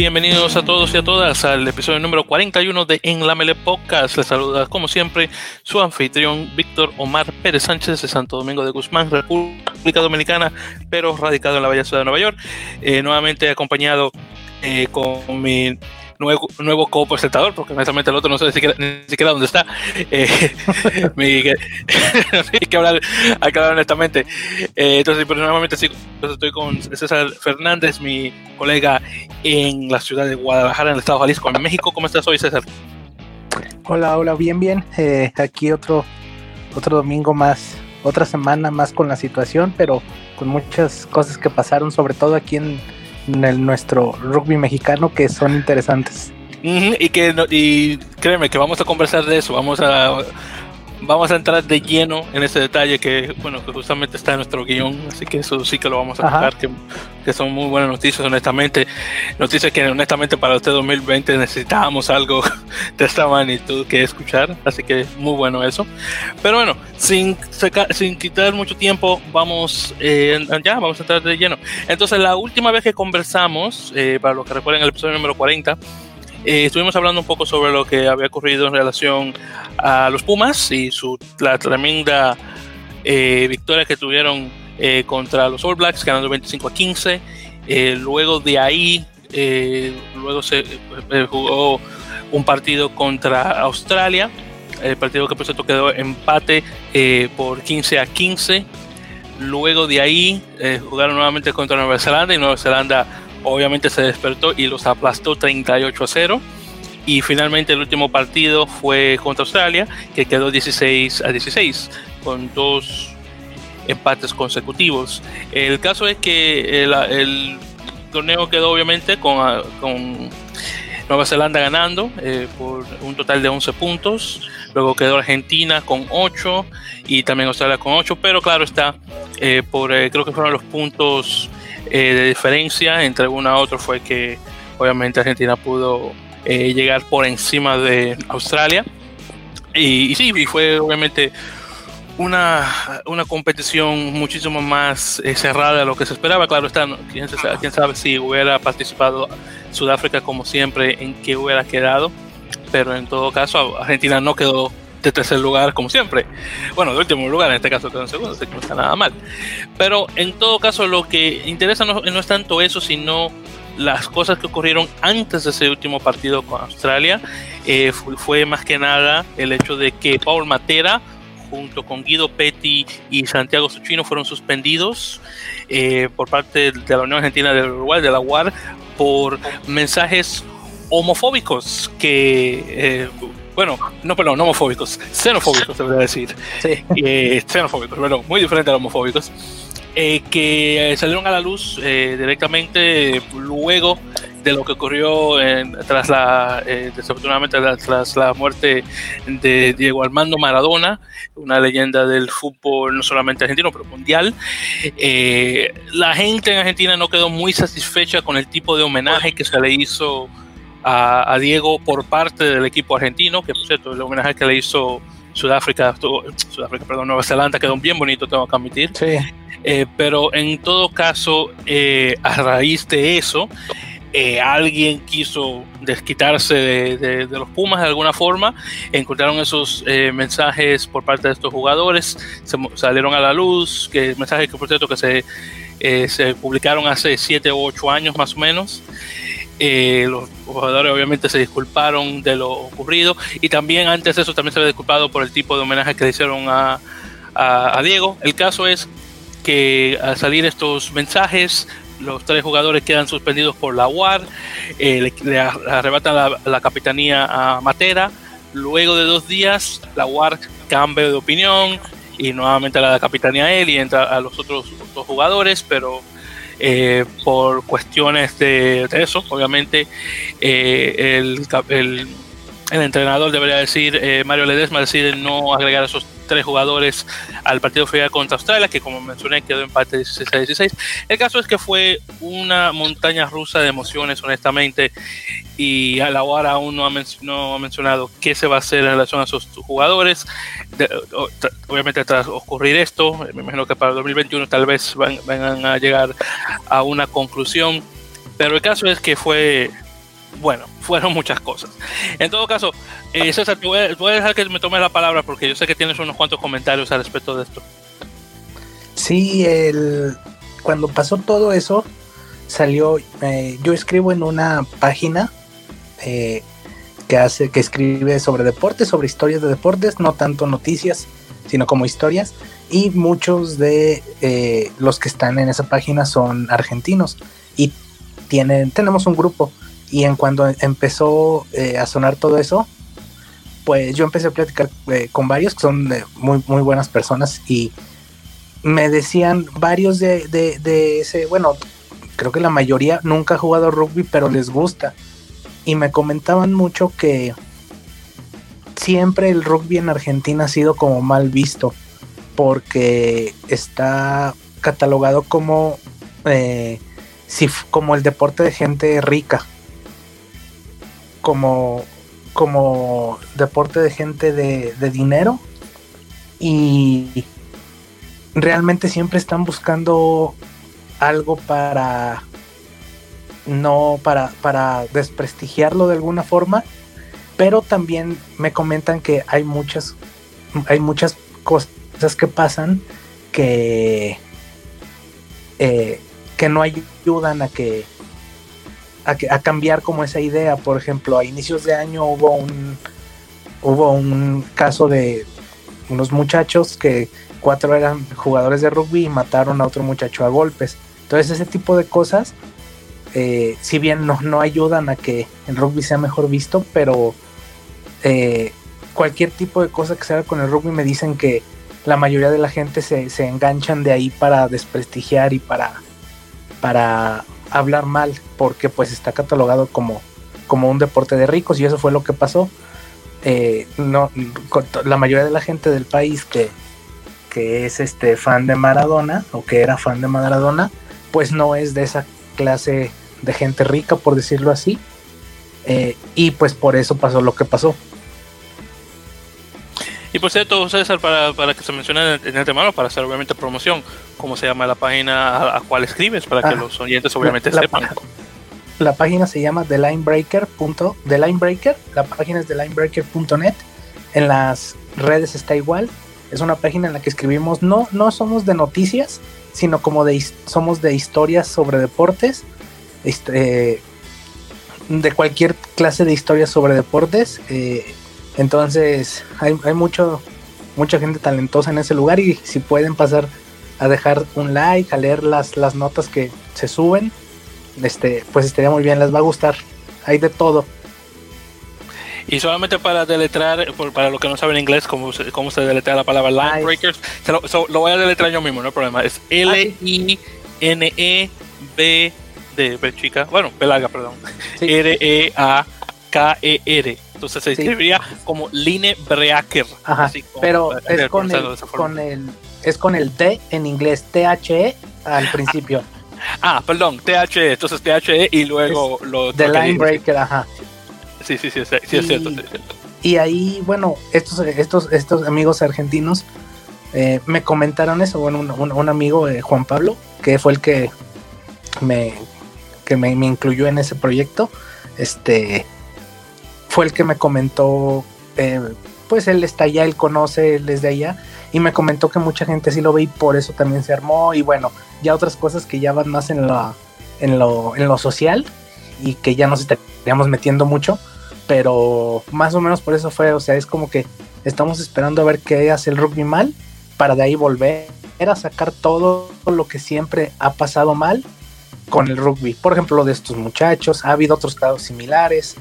Bienvenidos a todos y a todas al episodio número 41 de En la Mele Podcast. Les saluda, como siempre, su anfitrión Víctor Omar Pérez Sánchez de Santo Domingo de Guzmán, República Dominicana, pero radicado en la bella ciudad de Nueva York. Eh, nuevamente acompañado eh, con mi nuevo, nuevo co-presentador, porque honestamente el otro no sé ni siquiera, ni siquiera dónde está. Eh, mi, hay, que hablar, hay que hablar honestamente. Eh, entonces, pero nuevamente sí, entonces estoy con César Fernández, mi colega en la ciudad de Guadalajara, en el estado de Jalisco, en México. ¿Cómo estás hoy, César? Hola, hola, bien, bien. Eh, aquí otro, otro domingo más, otra semana más con la situación, pero con muchas cosas que pasaron, sobre todo aquí en en el, nuestro rugby mexicano que son interesantes. y que y créeme que vamos a conversar de eso, vamos a vamos a entrar de lleno en ese detalle que, bueno, que justamente está en nuestro guion, así que eso sí que lo vamos a tocar, que, que, son muy buenas noticias, honestamente. Noticias que, honestamente, para este 2020 necesitábamos algo de esta magnitud que escuchar, así que muy bueno eso. Pero bueno, sin, sin quitar mucho tiempo, vamos eh, ya, vamos a entrar de lleno. Entonces, la última vez que conversamos, eh, para los que recuerden el episodio número 40, eh, estuvimos hablando un poco sobre lo que había ocurrido en relación a los Pumas y su, la tremenda eh, victoria que tuvieron eh, contra los All Blacks, ganando 25 a 15. luego de ahí, luego se jugó un partido contra Australia, el partido que por cierto quedó empate por 15 a 15. Luego de ahí jugaron nuevamente contra Nueva Zelanda y Nueva Zelanda obviamente se despertó y los aplastó 38 a 0. Y finalmente el último partido fue contra Australia, que quedó 16 a 16, con dos empates consecutivos. El caso es que el, torneo quedó obviamente con, con Nueva Zelanda ganando eh, por un total de 11 puntos. Luego quedó Argentina con 8 y también Australia con 8. Pero claro está, eh, por eh, creo que fueron los puntos eh, de diferencia entre uno a otro fue que obviamente Argentina pudo eh, llegar por encima de Australia. Y, sí, y fue obviamente una, una competición muchísimo más eh, cerrada de lo que se esperaba. Claro está, ¿quién, quién sabe si hubiera participado Sudáfrica como siempre, en qué hubiera quedado. Pero en todo caso, Argentina no quedó de tercer lugar, como siempre. Bueno, de último lugar, en este caso quedó en segundo, así que no está nada mal. Pero en todo caso, lo que interesa no, es tanto eso, sino las cosas que ocurrieron antes de ese último partido con Australia. Eh, fue, más que nada el hecho de que Paul Matera, junto con Guido Petti y Santiago Suchino, fueron suspendidos eh, por parte de la Unión Argentina del Uruguay, de la UAR, por mensajes homofóbicos que eh, bueno, no, perdón, no homofóbicos, xenofóbicos, debería decir. Sí. Eh, xenofóbicos, bueno, muy diferente a los homofóbicos. Eh, que salieron a la luz eh, directamente luego de lo que ocurrió tras la, desafortunadamente, tras la muerte de Diego Armando Maradona, una leyenda del fútbol no solamente argentino, pero mundial. la gente en Argentina no quedó muy satisfecha con el tipo de homenaje que se le hizo a, Diego por parte del equipo argentino, que por cierto, el homenaje que le hizo Sudáfrica, Sudáfrica, perdón, Nueva Zelanda quedó bien bonito, tengo que admitir. Eh, pero en todo caso, eh, a raíz de eso, eh, alguien quiso desquitarse de, los Pumas de alguna forma, encontraron esos mensajes por parte de estos jugadores, se, salieron a la luz, que mensajes que por cierto que se, se publicaron hace 7 u 8 años más o menos. Eh, los jugadores obviamente se disculparon de lo ocurrido y también antes de eso también se había disculpado por el tipo de homenaje que le hicieron a, a, Diego. El caso es que al salir estos mensajes, los tres jugadores quedan suspendidos por la UAR, eh, le, arrebatan la, la, capitanía a Matera. Luego de dos días, la UAR cambia de opinión y nuevamente la capitanía a él y entra a los otros dos jugadores, pero eh, por cuestiones de, eso, obviamente eh, el, el, entrenador debería decir, eh, Mario Ledesma decide no agregar a esos tres jugadores al partido final contra Australia, que como mencioné quedó empate 16 a 16. El caso es que fue una montaña rusa de emociones, honestamente, y a la hora aún no ha, no ha mencionado qué se va a hacer en relación a esos jugadores. obviamente tras ocurrir esto, me imagino que para el 2021 tal vez van, van a llegar a una conclusión, pero el caso es que fue bueno, fueron muchas cosas. En todo caso, eh, César, voy, a, dejar que me tome la palabra porque yo sé que tienes unos cuantos comentarios al respecto de esto. Sí, el, cuando pasó todo eso, salió, eh, yo escribo en una página eh, que hace, que escribe sobre deportes, sobre historias de deportes, no tanto noticias, sino como historias. Y muchos de eh, los que están en esa página son argentinos. Y tienen, tenemos un grupo. Y en cuando empezó a sonar todo eso, pues yo empecé a platicar con varios que son muy, muy buenas personas y me decían varios de, de, ese, bueno, creo que la mayoría nunca ha jugado rugby, pero les gusta. Y me comentaban mucho que siempre el rugby en Argentina ha sido como mal visto, porque está catalogado como, eh, si, como el deporte de gente rica, como, como deporte de gente de, de dinero. Y realmente siempre están buscando algo para no para, para desprestigiarlo de alguna forma, pero también me comentan que hay muchas hay muchas cosas que pasan que eh, que no ayudan a que, a cambiar como esa idea. Por ejemplo, a inicios de año hubo un hubo un caso de unos muchachos que cuatro eran jugadores de rugby y mataron a otro muchacho a golpes. Entonces ese tipo de cosas, eh, si bien no, no, ayudan a que el rugby sea mejor visto, pero eh, cualquier tipo de cosa que se haga con el rugby me dicen que la mayoría de la gente se, enganchan de ahí para desprestigiar y para, para hablar mal, porque pues está catalogado como, como un deporte de ricos y eso fue lo que pasó. Eh, no, la mayoría de la gente del país que, que es este fan de Maradona o que era fan de Maradona, pues no es de esa clase de gente rica, por decirlo así. Eh, y pues por eso pasó lo que pasó. Y por cierto, César, para, para que se mencione en el tema, para hacer obviamente promoción, ¿cómo se llama la página a, cual escribes? Para que ah, los oyentes obviamente sepan. La, página se llama The Linebreaker. The Linebreaker. La página es thelinebreaker.net. En las redes está igual es una página en la que escribimos, no, no somos de noticias, sino como de somos de historias sobre deportes, este, de cualquier clase de historias sobre deportes. Eh, entonces hay, hay, mucho, mucha gente talentosa en ese lugar y si pueden pasar a dejar un like, a leer las, las notas que se suben, este, pues estaría muy bien, les va a gustar. Hay de todo. Y solamente para deletrar, para los que no saben inglés, cómo se, cómo se deletrea la palabra Line Breakers, lo, voy a deletrar yo mismo, no hay problema. Es L-I-N-E-B de chica, bueno, pelaga, perdón. R-E-A-K-E-R. Entonces se escribiría como Line Breaker. Ajá, pero es con el, con el, es con el T en inglés, T-H-E al principio. Ah, perdón, T-H-E, entonces T-H-E y luego lo... The Line Breaker, ajá. Sí, sí, sí, sí, sí es cierto, Y ahí, bueno, estos, estos, estos amigos argentinos eh, me comentaron eso. Bueno, un, amigo, eh, Juan Pablo, que fue el que me, que me, incluyó en ese proyecto, este, fue el que me comentó, eh, pues él está allá, él conoce, él es allá, y me comentó que mucha gente sí lo ve y por eso también se armó. Y bueno, ya otras cosas que ya van más en, la, en, lo, en lo social y que ya nos estaríamos metiendo mucho pero más o menos por eso fue, o sea, es como que estamos esperando a ver qué hace el rugby mal para de ahí volver a sacar todo lo que siempre ha pasado mal con el rugby. Por ejemplo, lo de estos muchachos, ha habido otros casos similares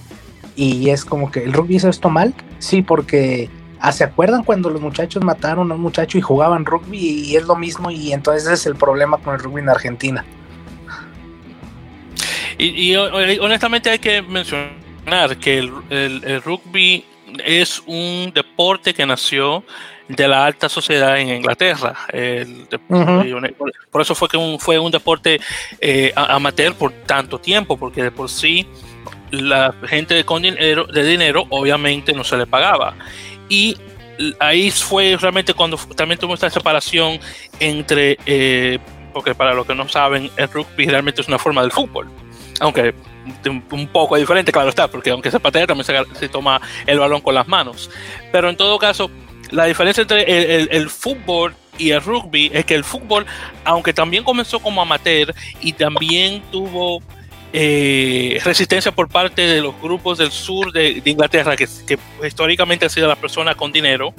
y es como que el rugby hizo esto mal, sí, porque ah, ¿se acuerdan cuando los muchachos mataron a un muchacho y jugaban rugby y es lo mismo y entonces ese es el problema con el rugby en Argentina? y honestamente hay que mencionar que el, rugby es un deporte que nació de la alta sociedad en Inglaterra. Por eso fue que un, fue un deporte eh, amateur por tanto tiempo, porque de por sí la gente con dinero, de dinero obviamente no se le pagaba. Y ahí fue realmente cuando también tuvo esta separación entre, eh, porque para los que no saben, el rugby realmente es una forma del fútbol, aunque un poco diferente, claro está, porque aunque se patea también se, toma el balón con las manos. Pero en todo caso, la diferencia entre el, fútbol y el rugby es que el fútbol, aunque también comenzó como amateur y también tuvo eh, resistencia por parte de los grupos del sur de, Inglaterra, que, históricamente han sido las personas con dinero,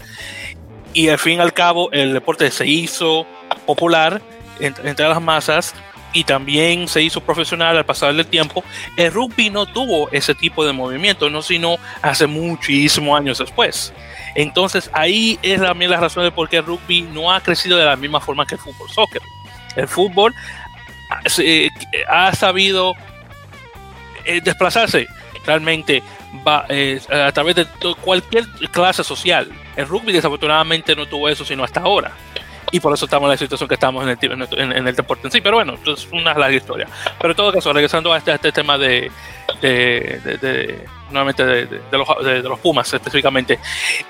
y al fin y al cabo el deporte se hizo popular entre las masas y también se hizo profesional al pasar del tiempo, el rugby no tuvo ese tipo de movimiento, no sino hace muchísimos años después. Entonces ahí es también la razón de por qué el rugby no ha crecido de la misma forma que el fútbol soccer. El fútbol eh, ha sabido eh, desplazarse realmente va, eh, a través de cualquier clase social. El rugby desafortunadamente no tuvo eso sino hasta ahora y por eso estamos en la situación que estamos en el, en, el deporte en sí. Pero bueno, es una larga historia. Pero en todo caso, regresando a este, este tema de, de, nuevamente de, los, de, los, Pumas específicamente,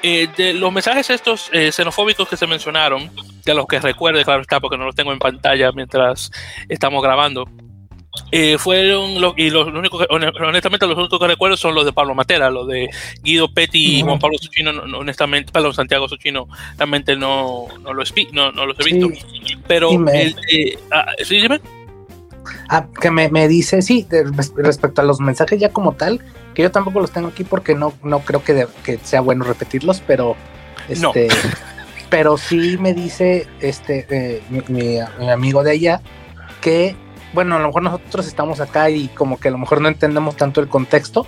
eh, de los mensajes estos eh, xenofóbicos que se mencionaron, de los que recuerde, claro está, porque no los tengo en pantalla mientras estamos grabando. Eh, fueron los, y los, únicos honestamente los únicos que recuerdo son los de Pablo Matera, los de Guido Petty y Juan Pablo Suchino, honestamente, perdón, Santiago Suchino, realmente no, no, los, no, no los he visto. Pero, el, ah, ¿sí, dime? Ah, que me, me dice, sí, respecto a los mensajes ya como tal, que yo tampoco los tengo aquí porque no, no creo que, que sea bueno repetirlos, pero este, pero sí me dice este eh, mi, amigo de allá que bueno, a lo mejor nosotros estamos acá y como que a lo mejor no entendemos tanto el contexto.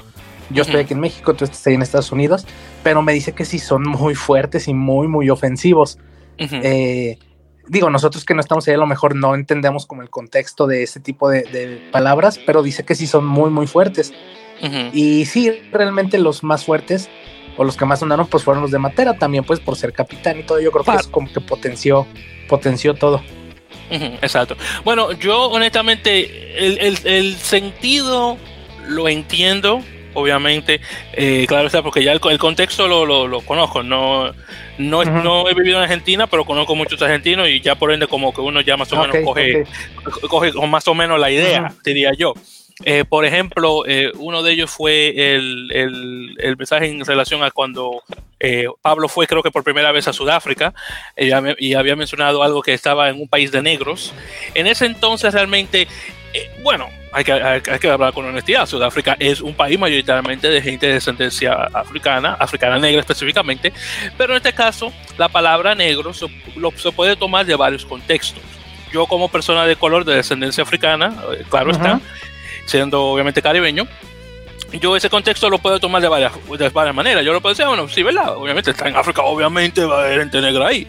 Yo estoy aquí en México, tú estás ahí en Estados Unidos, pero me dice que sí son muy fuertes y muy, muy ofensivos. Eh, digo, nosotros que no estamos ahí a lo mejor no entendemos como el contexto de ese tipo de, palabras, pero dice que sí son muy, muy fuertes. Y sí, realmente los más fuertes o los que más sonaron pues fueron los de Matera también pues por ser capitán y todo. Yo creo que es como que potenció, potenció todo. Exacto. Bueno, yo honestamente el, sentido lo entiendo, obviamente, eh, claro está, porque ya el, contexto lo, conozco, no, no, no he vivido en Argentina, pero conozco muchos argentinos y ya por ende como que uno ya más o menos coge, coge con más o menos la idea, diría yo. Eh, por ejemplo, eh, uno de ellos fue el, el, mensaje en relación a cuando eh, Pablo fue, creo que por primera vez a Sudáfrica y había mencionado algo que estaba en un país de negros. En ese entonces realmente, bueno, hay que, hay, que, hablar con honestidad. Sudáfrica es un país mayoritariamente de gente de descendencia africana, africana negra específicamente, pero en este caso la palabra negro se, se puede tomar de varios contextos. Yo como persona de color de descendencia africana, claro está, siendo obviamente caribeño, yo ese contexto lo puedo tomar de varias, de varias maneras. Yo lo puedo decir, bueno, sí, ¿verdad? Obviamente está en África, obviamente va a haber gente negra ahí.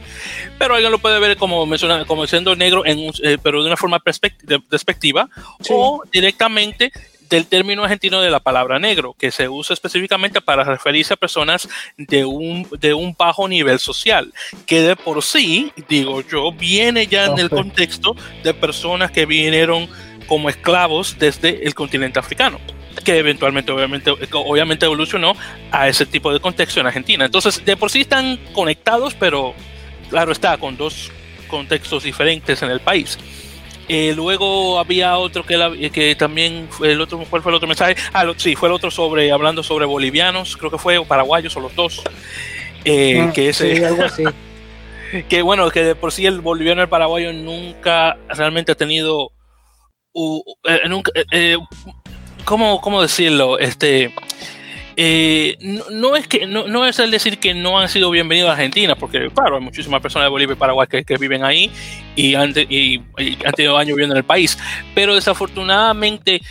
Pero alguien lo puede ver como, menciona, como siendo negro, en eh, pero de una forma despectiva, o directamente del término argentino de la palabra negro, que se usa específicamente para referirse a personas de un, de un bajo nivel social, que de por sí, digo yo, viene ya en el contexto de personas que vinieron como esclavos desde el continente africano que eventualmente obviamente, obviamente evolucionó a ese tipo de contexto en Argentina. Entonces, de por sí están conectados, pero claro está, con dos contextos diferentes en el país. Eh, luego había otro que, que también fue el otro, ¿cuál fue el otro mensaje? Ah, sí, fue el otro sobre, hablando sobre bolivianos, creo que fue, o paraguayos, o los dos. Eh, ah, que ese, algo así. que bueno, que de por sí el boliviano y el paraguayo nunca realmente ha tenido eh, ¿cómo, decirlo? Este, no, es que no, es el decir que no han sido bienvenidos a Argentina, porque claro, hay muchísimas personas de Bolivia y Paraguay que, viven ahí y han, y, han tenido años viviendo en el país, pero desafortunadamente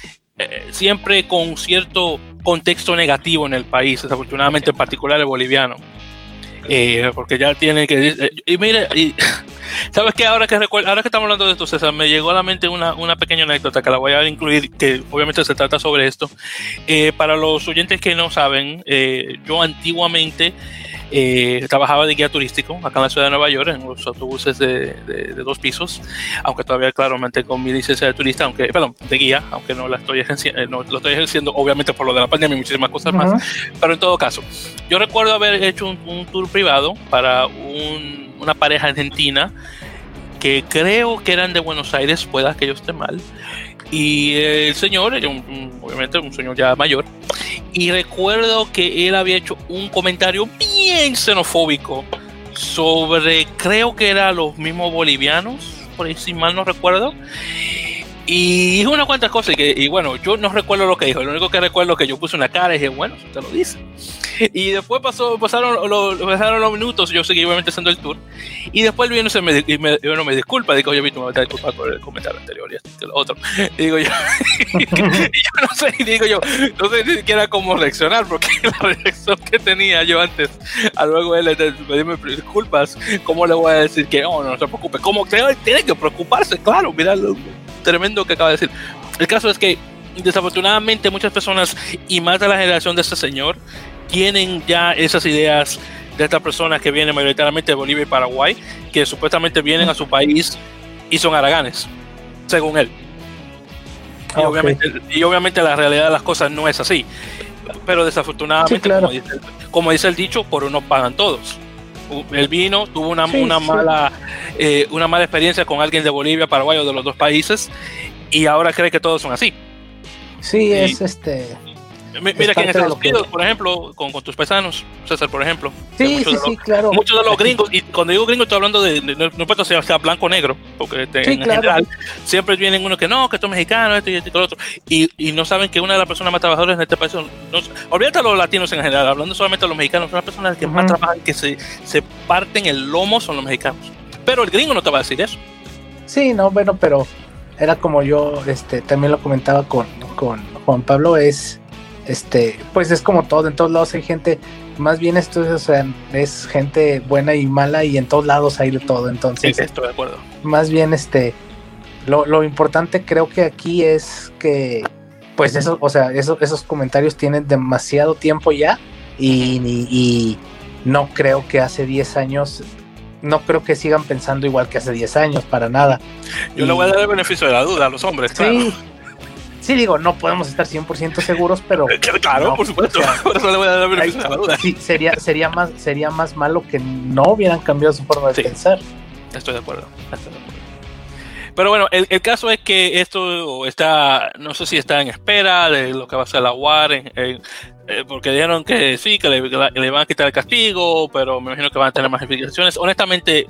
siempre con cierto contexto negativo en el país, desafortunadamente en particular el boliviano. Porque ya tiene que y mire y ¿Sabes qué? Ahora que ahora que estamos hablando de esto, César, me llegó a la mente una, una pequeña anécdota que la voy a incluir, que obviamente se trata sobre esto. Eh, para los oyentes que no saben, eh, yo antiguamente eh, trabajaba de guía turístico acá en la ciudad de Nueva York, en los autobuses de, de, dos pisos, aunque todavía, claro, mantengo mi licencia de turista, aunque, perdón, de guía, aunque no la estoy ejerciendo, no, lo estoy ejerciendo, obviamente por lo de la pandemia y muchísimas cosas más. Pero en todo caso, yo recuerdo haber hecho un, un tour privado para un una pareja argentina que creo que eran de Buenos Aires, pueda que yo esté mal, Y el señor, obviamente un señor ya mayor, y recuerdo que él había hecho un comentario bien xenofóbico sobre, creo que era los mismos bolivianos, por ahí si mal no recuerdo, y dijo unas cuantas cosas y bueno, yo no recuerdo lo que dijo, lo único que recuerdo es que yo puse una cara y dije, bueno, te lo dice. Y después pasó, pasaron, lo, pasaron los minutos, yo seguí obviamente haciendo el tour, y después el se me, y me, no me disculpa, digo, yo vi tu me disculpa por el comentario anterior y esto y lo otro. Y digo yo, y yo no sé, digo yo, no sé ni siquiera cómo reaccionar, porque la reacción que tenía yo antes, a luego él pedirme disculpas, ¿cómo le voy a decir que no, no se preocupe? ¿Cómo tiene que preocuparse? Claro, mira, tremendo que acaba de decir. El caso es que desafortunadamente muchas personas y más de la generación de este señor tienen ya esas ideas de estas personas que vienen mayoritariamente de Bolivia y Paraguay, que supuestamente vienen a su país y son araganes, según él. Y, ah, obviamente, y obviamente la realidad de las cosas no es así. Pero desafortunadamente, como, dice, el dicho, por uno pagan todos. Él vino, tuvo una, una mala eh, una mala experiencia con alguien de Bolivia, Paraguay o de los dos países y ahora cree que todos son así. Sí, es este. Mira que en Estados Unidos, por ejemplo, con, tus paisanos, César, por ejemplo. Sí, sí, sí, claro. Muchos de los gringos, y cuando digo gringo estoy hablando de, no, importa si sea blanco o negro, porque en general siempre vienen unos que no, que esto es mexicano, esto y esto y lo otro, y, y, no saben que una de las personas más trabajadoras en este país, no, olvídate a los latinos en general, hablando solamente de los mexicanos, son las personas que más trabajan, que se, se parten el lomo son los mexicanos. Pero el gringo no te va a decir eso. Sí, no, bueno, pero era como yo este, también lo comentaba con, con Juan Pablo, es este, pues es como todo, en todos lados hay gente, más bien esto es, o sea, es gente buena y mala y en todos lados hay de todo, entonces. Sí, estoy de acuerdo. Más bien, este, lo, lo importante creo que aquí es que, pues eso, o sea, eso, esos comentarios tienen demasiado tiempo ya y, y no creo que hace 10 años no creo que sigan pensando igual que hace 10 años, para nada. Yo le voy a dar el beneficio de la duda a los hombres, sí, Sí, digo, no podemos estar 100% seguguros, pero... Claro, por supuesto, le voy a dar duda. Sí, sería, sería, más, sería más malo que no hubieran cambiado su forma de pensar. Estoy de acuerdo, estoy de acuerdo. Pero bueno, el, el, caso es que esto está, no sé si está en espera de lo que va a ser la UAR, eh, porque dijeron que sí, que le, le, van a quitar el castigo, pero me imagino que van a tener más explicaciones. Honestamente,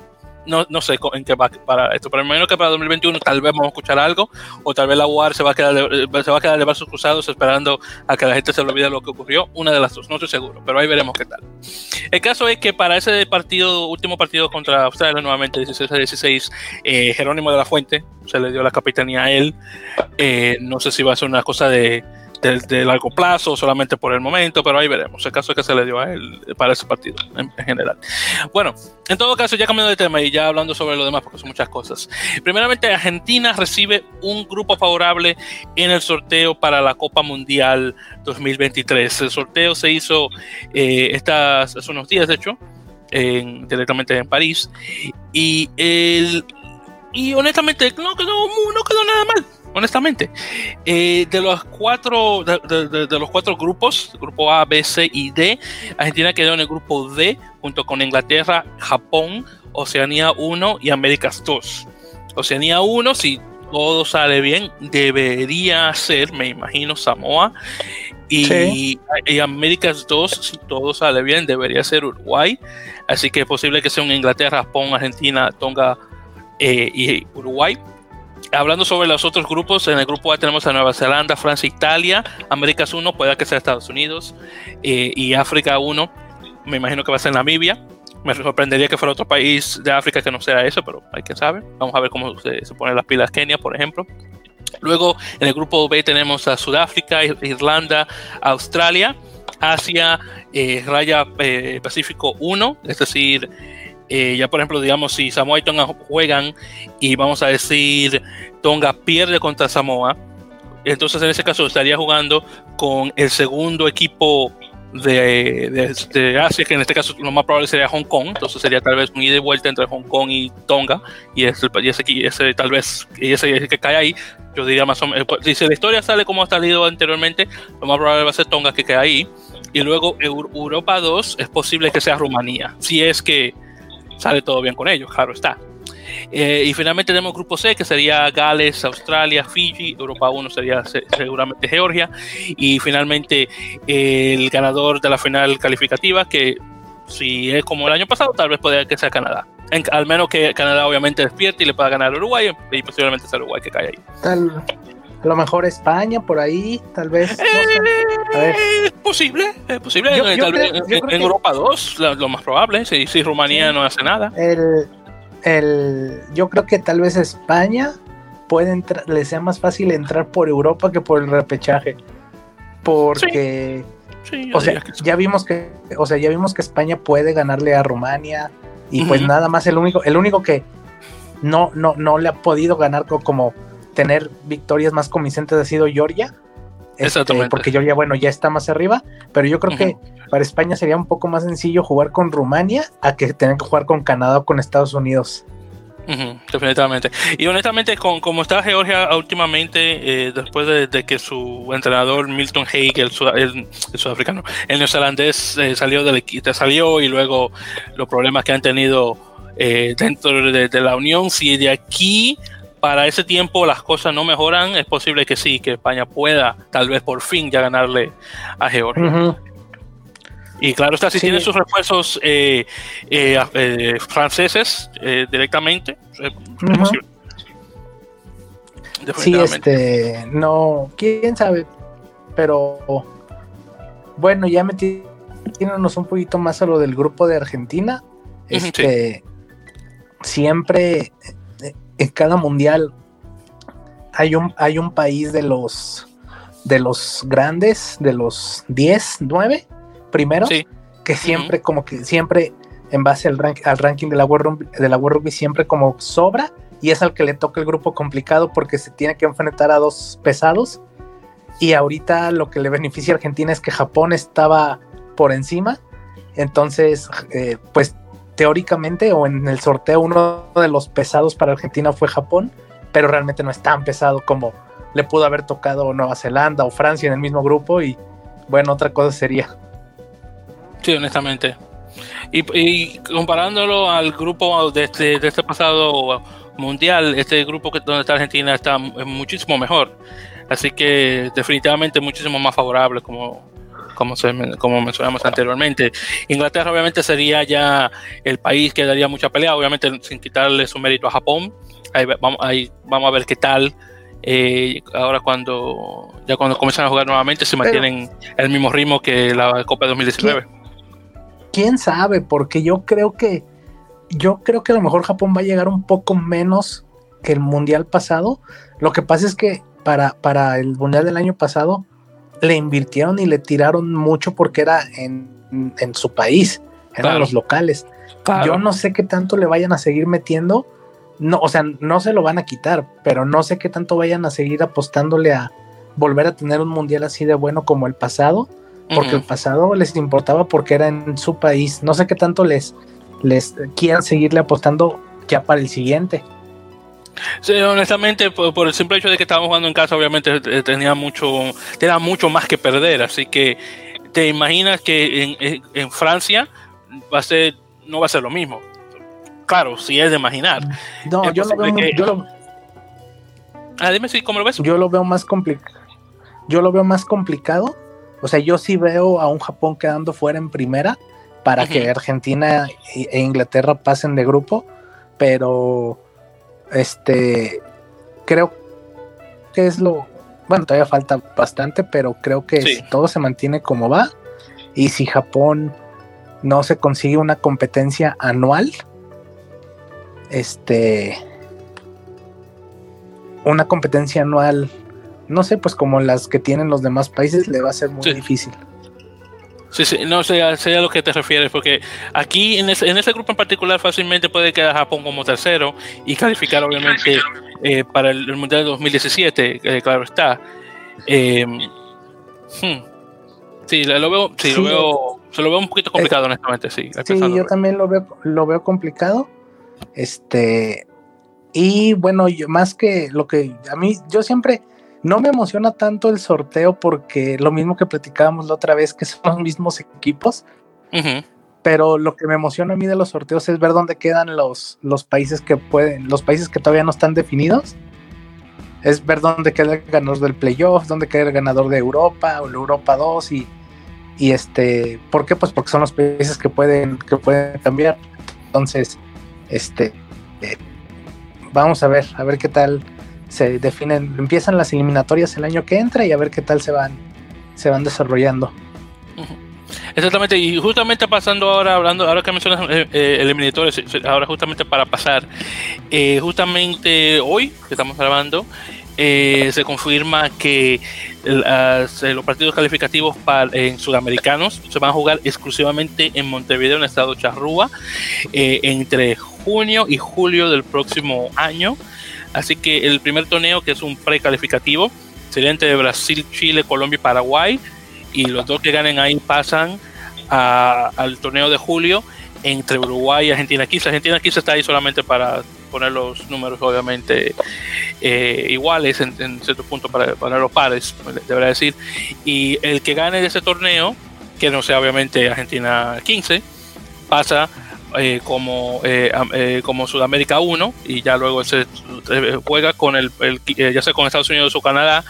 no, no sé en qué va para esto, pero me imagino que para 2021 tal vez vamos a escuchar algo, o tal vez la UAR se va a quedar de, se va a quedar de brazos cruzados esperando a que la gente se le olvide lo que ocurrió, una de las dos, no estoy seguro, pero ahí veremos qué tal. El caso es que para ese partido, último partido contra Australia, nuevamente 16 a 16, eh, Jerónimo de la Fuente se le dio la capitanía a él, eh, no sé si va a ser una cosa de de, largo plazo, solamente por el momento, pero ahí veremos. El caso es que se le dio a él para ese partido en, general. Bueno, en todo caso, ya cambiando de tema y ya hablando sobre lo demás, porque son muchas cosas. Primeramente, Argentina recibe un grupo favorable en el sorteo para la Copa Mundial 2023. El sorteo se hizo eh, estas, hace unos días, de hecho, en, directamente en París. Y, el, y honestamente, no quedó, no quedó nada mal honestamente. Eh, de los cuatro, de, los cuatro grupos, grupo A, B, C y D, Argentina quedó en el grupo D junto con Inglaterra, Japón, Oceanía 1 y Américas 2. Oceanía 1, si todo sale bien, debería ser, me imagino, Samoa. Y, y, Américas 2, si todo sale bien, debería ser Uruguay. Así que es posible que sea un Inglaterra, Japón, Argentina, Tonga eh, y Uruguay hablando sobre los otros grupos, en el grupo A tenemos a Nueva Zelanda, Francia, Italia, Américas 1, puede que sea Estados Unidos, eh, y África 1, me imagino que va a ser Namibia. Me sorprendería que fuera otro país de África que no sea eso, pero hay quien sabe. Vamos a ver cómo se, se ponen las pilas Kenia, por ejemplo. Luego en el grupo B tenemos a Sudáfrica, Irlanda, Australia, Asia, eh, Raya eh, Pacífico 1, es decir, eh, ya por ejemplo, digamos, si Samoa y Tonga juegan y vamos a decir Tonga pierde contra Samoa, entonces en ese caso estaría jugando con el segundo equipo de, Asia, que en este caso lo más probable sería Hong Kong, entonces sería tal vez un ida y vuelta entre Hong Kong y Tonga, y ese, y ese, ese tal vez, y ese, que cae ahí, yo diría más o menos, pues, si la historia sale como ha salido anteriormente, lo más probable va a ser Tonga que cae ahí, y luego Europa 2 es posible que sea Rumanía, si es que sale todo bien con ellos, claro está. Eh, y finalmente tenemos grupo C, que sería Gales, Australia, Fiji, Europa 1 sería seguramente Georgia, y finalmente el ganador de la final calificativa, que si es como el año pasado, tal vez puede que sea Canadá. al menos que Canadá obviamente despierte y le pueda ganar a Uruguay, y posiblemente sea Uruguay que cae ahí. Tal, a lo mejor España por ahí, tal vez. Es posible, es posible. en, Europa 2, lo, más probable, si, si Rumanía no hace nada. El, el, yo creo que tal vez España puede entrar, le sea más fácil entrar por Europa que por el repechaje. Porque. o sea, ya vimos que, o sea, ya vimos que España puede ganarle a Rumania. Y pues nada más el único, el único que no, no, no le ha podido ganar como tener victorias más convincentes ha sido Georgia. Este. Porque Georgia, bueno, ya está más arriba, pero yo creo que para España sería un poco más sencillo jugar con Rumania a que tener que jugar con Canadá o con Estados Unidos. definitivamente. Y honestamente, con, como está Georgia últimamente, eh, después de, que su entrenador Milton Haig, el, sudafricano, el neozelandés, eh, salió del equipo, salió y luego los problemas que han tenido eh, dentro de, de, la Unión, si de aquí para ese tiempo las cosas no mejoran, es posible que sí, que España pueda tal vez por fin ya ganarle a Georgia. Y claro está, si tiene sus refuerzos eh, eh, eh, franceses directamente, es posible. Sí, este, no, quién sabe, pero bueno, ya metiéndonos un poquito más a lo del grupo de Argentina, este, siempre en cada mundial hay un, hay un país de los de los grandes, de los 10, 9 primero, que siempre, como que siempre, en base al, al ranking de la, World de la World Rugby, siempre como sobra y es al que le toca el grupo complicado porque se tiene que enfrentar a dos pesados. Y ahorita lo que le beneficia a Argentina es que Japón estaba por encima. Entonces, eh, pues teóricamente o en el sorteo uno de los pesados para Argentina fue Japón, pero realmente no es tan pesado como le pudo haber tocado Nueva Zelanda o Francia en el mismo grupo y bueno, otra cosa sería. Sí, honestamente. Y, comparándolo al grupo de este, de este pasado mundial, este grupo que donde está Argentina está muchísimo mejor. Así que definitivamente muchísimo más favorable como, como, como mencionamos anteriormente. Inglaterra obviamente sería ya el país que daría mucha pelea, obviamente sin quitarle su mérito a Japón. Ahí vamos, ahí vamos a ver qué tal. Eh, ahora cuando ya cuando comienzan a jugar nuevamente se mantienen el mismo ritmo que la Copa de 2019. ¿Quién, sabe? Porque yo creo que yo creo que a lo mejor Japón va a llegar un poco menos que el mundial pasado. Lo que pasa es que para, para el mundial del año pasado le invirtieron y le tiraron mucho porque era en, su país, eran los locales. Yo no sé qué tanto le vayan a seguir metiendo. No, o sea, no se lo van a quitar, pero no sé qué tanto vayan a seguir apostándole a volver a tener un mundial así de bueno como el pasado, porque el pasado les importaba porque era en su país. No sé qué tanto les, les quieran seguirle apostando ya para el siguiente. Sí, honestamente, por, el simple hecho de que estábamos jugando en casa, obviamente eh, tenía mucho, tenía mucho más que perder. Así que te imaginas que en, Francia va a ser, no va a ser lo mismo. Claro, si es de imaginar. No, yo lo veo, yo Ah, dime si cómo lo ves. Yo lo veo más complicado. Yo lo veo más complicado. O sea, yo sí veo a un Japón quedando fuera en primera para que Argentina e Inglaterra pasen de grupo, pero este, creo que es lo, bueno, todavía falta bastante, pero creo que si todo se mantiene como va. Y si Japón no se consigue una competencia anual, este, una competencia anual, no sé, pues como las que tienen los demás países, le va a ser muy difícil. Sí, sí, no sé, sé a lo que te refieres, porque aquí en ese, en ese grupo en particular fácilmente puede quedar Japón como tercero y calificar obviamente eh, para el, Mundial de 2017, eh, claro está. Eh, hmm. Sí, lo veo, sí, lo veo, se lo veo un poquito complicado, honestamente, sí. Sí, yo también lo veo, lo veo complicado. Este, y bueno, yo, más que lo que a mí, yo siempre, no me emociona tanto el sorteo porque lo mismo que platicábamos la otra vez, que son los mismos equipos. Pero lo que me emociona a mí de los sorteos es ver dónde quedan los, los países que pueden, los países que todavía no están definidos. Es ver dónde queda el ganador del playoff, dónde queda el ganador de Europa o la Europa 2 y, y este, ¿por qué? Pues porque son los países que pueden, que pueden cambiar. Entonces, este, eh, vamos a ver, a ver qué tal se definen, empiezan las eliminatorias el año que entra y a ver qué tal se van, se van desarrollando. Exactamente, y justamente pasando ahora, hablando, ahora que mencionas eh, eh eliminatorios, ahora justamente para pasar, eh, justamente hoy que estamos grabando, eh, se confirma que los partidos calificativos para, en sudamericanos se van a jugar exclusivamente en Montevideo, en el estado Charrúa, entre junio y julio del próximo año. Así que el primer torneo, que es un precalificativo, sería entre Brasil, Chile, Colombia y Paraguay y los dos que ganen ahí pasan al torneo de julio entre Uruguay y Argentina 15. Argentina 15 está ahí solamente para poner los números obviamente eh, iguales en, cierto punto para poner los pares, debería decir. Y el que gane de ese torneo, que no sea obviamente Argentina 15, pasa eh, como, eh, como Sudamérica 1 y ya luego se juega con el, ya sea con Estados Unidos o Canadá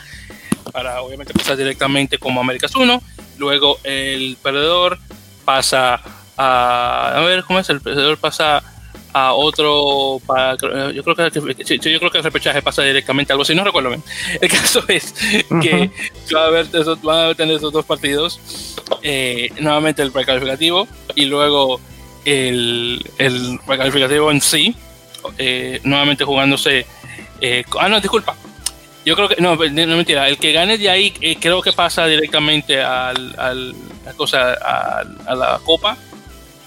para obviamente pasar directamente como Américas 1. Luego el perdedor pasa a. A ver, ¿cómo es? El perdedor pasa a otro. Para, yo, creo que, yo creo que el repechaje pasa directamente a algo así, no recuerdo bien. El caso es que va a haber van a tener esos dos partidos. Eh, nuevamente el precalificativo y luego el, el precalificativo en sí. Eh, nuevamente jugándose. Eh, ah, no, disculpa. Yo creo que, no, no mentira, el que gane de ahí eh, creo que pasa directamente al, al cosa, a, la Copa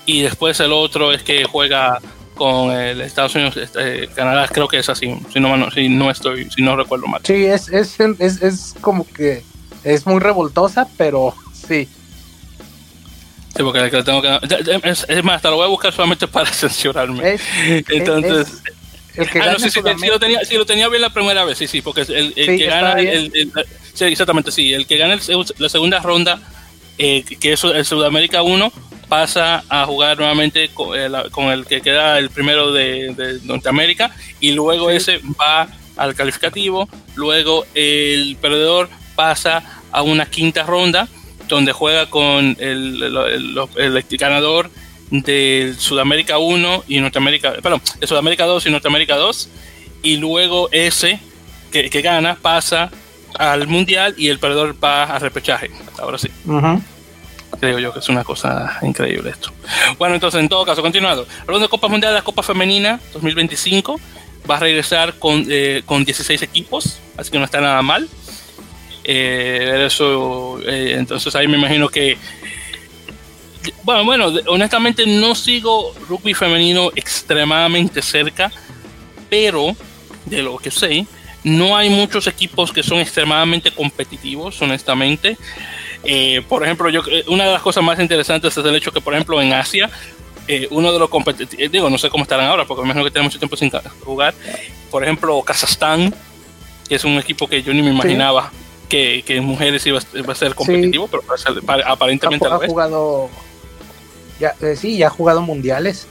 y después el otro es que juega con el Estados Unidos, este, Canadá, creo que es así, si no, si no estoy, si no recuerdo mal. Sí, es, es, es, es como que es muy revoltosa, pero sí. Sí, porque tengo que, es, es, más, hasta lo voy a buscar solamente para censurarme. Entonces, el que ah, sí, sí, lo tenía, sí, lo tenía bien la primera vez, sí, sí, porque el, el que gana, el, sí, exactamente, sí, el que gana la segunda ronda, eh, que es el Sudamérica 1, pasa a jugar nuevamente con, eh, con, el que queda el primero de, de Norteamérica y luego ese va al calificativo, luego el perdedor pasa a una quinta ronda donde juega con el, el, el ganador de Sudamérica 1 y Norteamérica, perdón, de Sudamérica 2 y Norteamérica 2, y luego ese que, gana pasa al mundial y el perdedor va a repechaje. Ahora sí. Creo yo que es una cosa increíble esto. Bueno, entonces, en todo caso, continuando. Hablando de Copa Mundial, la Copa Femenina 2025 va a regresar con, eh, con 16 equipos, así que no está nada mal. Eh, eso, eh, entonces ahí me imagino que bueno, bueno, honestamente no sigo rugby femenino extremadamente cerca, pero de lo que sé, no hay muchos equipos que son extremadamente competitivos, honestamente. Eh, por ejemplo, yo, eh, una de las cosas más interesantes es el hecho que, por ejemplo, en Asia, eh, uno de los competitivos, digo, no sé cómo estarán ahora, porque me imagino que tienen mucho tiempo sin jugar. Por ejemplo, Kazajstán, que es un equipo que yo ni me imaginaba que, que, en mujeres iba, a ser competitivo, pero aparentemente ha, ha jugado ya, eh, sí, ya ha jugado mundiales.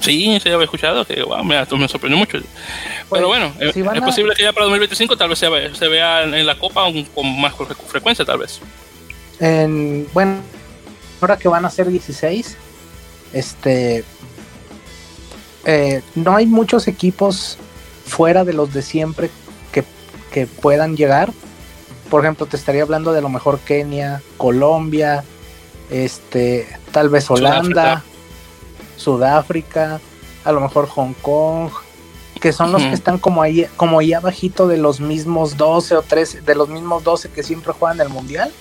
Sí, se había escuchado, que wow, me, me sorprendió mucho. Pero pues, bueno, eh, es, posible que ya para 2025 tal vez se, vea, se vea en la Copa con más frecuencia, tal vez. En, bueno, ahora que van a ser 16, este, eh, no hay muchos equipos fuera de los de siempre que, que puedan llegar. Por ejemplo, te estaría hablando de lo mejor Kenia, Colombia, este, tal vez Holanda, Sudáfrica, a lo mejor Hong Kong, que son los que están como ahí, como ahí abajito de los mismos 12 o 13, de los mismos 12 que siempre juegan el mundial.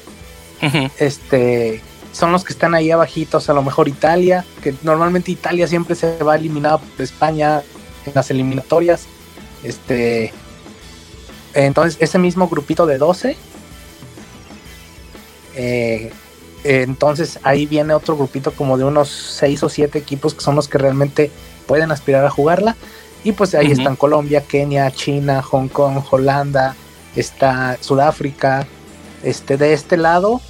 Este, son los que están ahí abajitos, a lo mejor Italia, que normalmente Italia siempre se va eliminado por España en las eliminatorias. Este, entonces ese mismo grupito de 12 eh, entonces ahí viene otro grupito como de unos seis o siete equipos que son los que realmente pueden aspirar a jugarla. Y pues ahí están Colombia, Kenia, China, Hong Kong, Holanda, está Sudáfrica. Este, de este lado,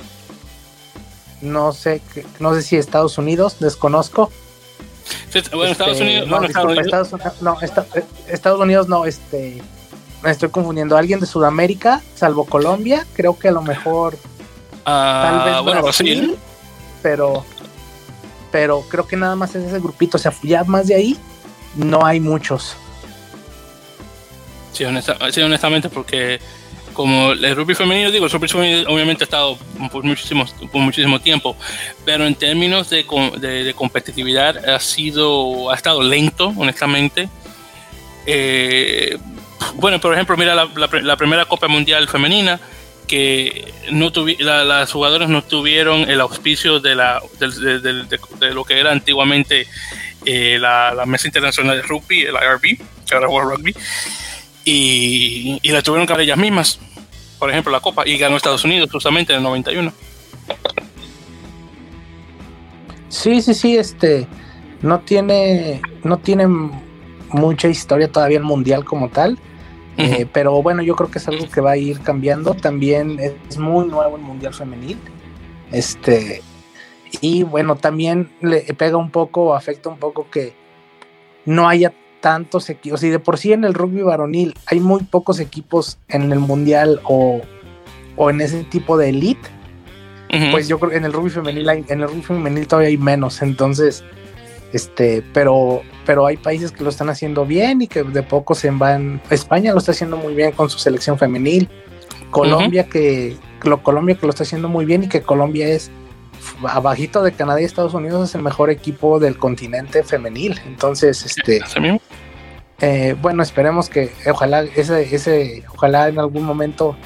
no sé, no sé si Estados Unidos, desconozco. bueno, Estados este, Unidos, no, Estados Unidos. no, Estados Unidos no, este, me estoy confundiendo. Alguien de Sudamérica, salvo Colombia, creo que a lo mejor, tal vez bueno, Brasil, pero, pero creo que nada más es ese grupito, o sea, ya más de ahí no hay muchos. Sí, honestamente, porque como el rugby femenino, digo, el rugby femenino obviamente ha estado por muchísimo, por muchísimo tiempo, pero en términos de, de, competitividad ha sido, ha estado lento, honestamente. Eh, bueno, por ejemplo, mira la, primera Copa Mundial femenina, que no las jugadoras no tuvieron el auspicio de, la, de, lo que era antiguamente eh, la, Mesa Internacional de Rugby, el IRB, que ahora World Rugby y, la tuvieron que ellas mismas. Por ejemplo, la Copa, y ganó Estados Unidos justamente en el 91. Sí, sí, sí, este no tiene no tiene mucha historia todavía el mundial como tal, eh, pero bueno, yo creo que es algo que va a ir cambiando. También es muy nuevo el mundial femenil, este y bueno, también le pega un poco, afecta un poco que no haya tantos equipos, y de por sí en el rugby varonil hay muy pocos equipos en el mundial o, en ese tipo de elite, pues yo creo que en el rugby femenil en el rugby femenil todavía hay menos, entonces, este, pero, pero hay países que lo están haciendo bien y que de poco se van, España lo está haciendo muy bien con su selección femenil, Colombia que, lo, Colombia que lo está haciendo muy bien y que Colombia es abajito de Canadá y Estados Unidos es el mejor equipo del continente femenil. Entonces, este eh, bueno, esperemos que ojalá ese, ese, ojalá en algún momento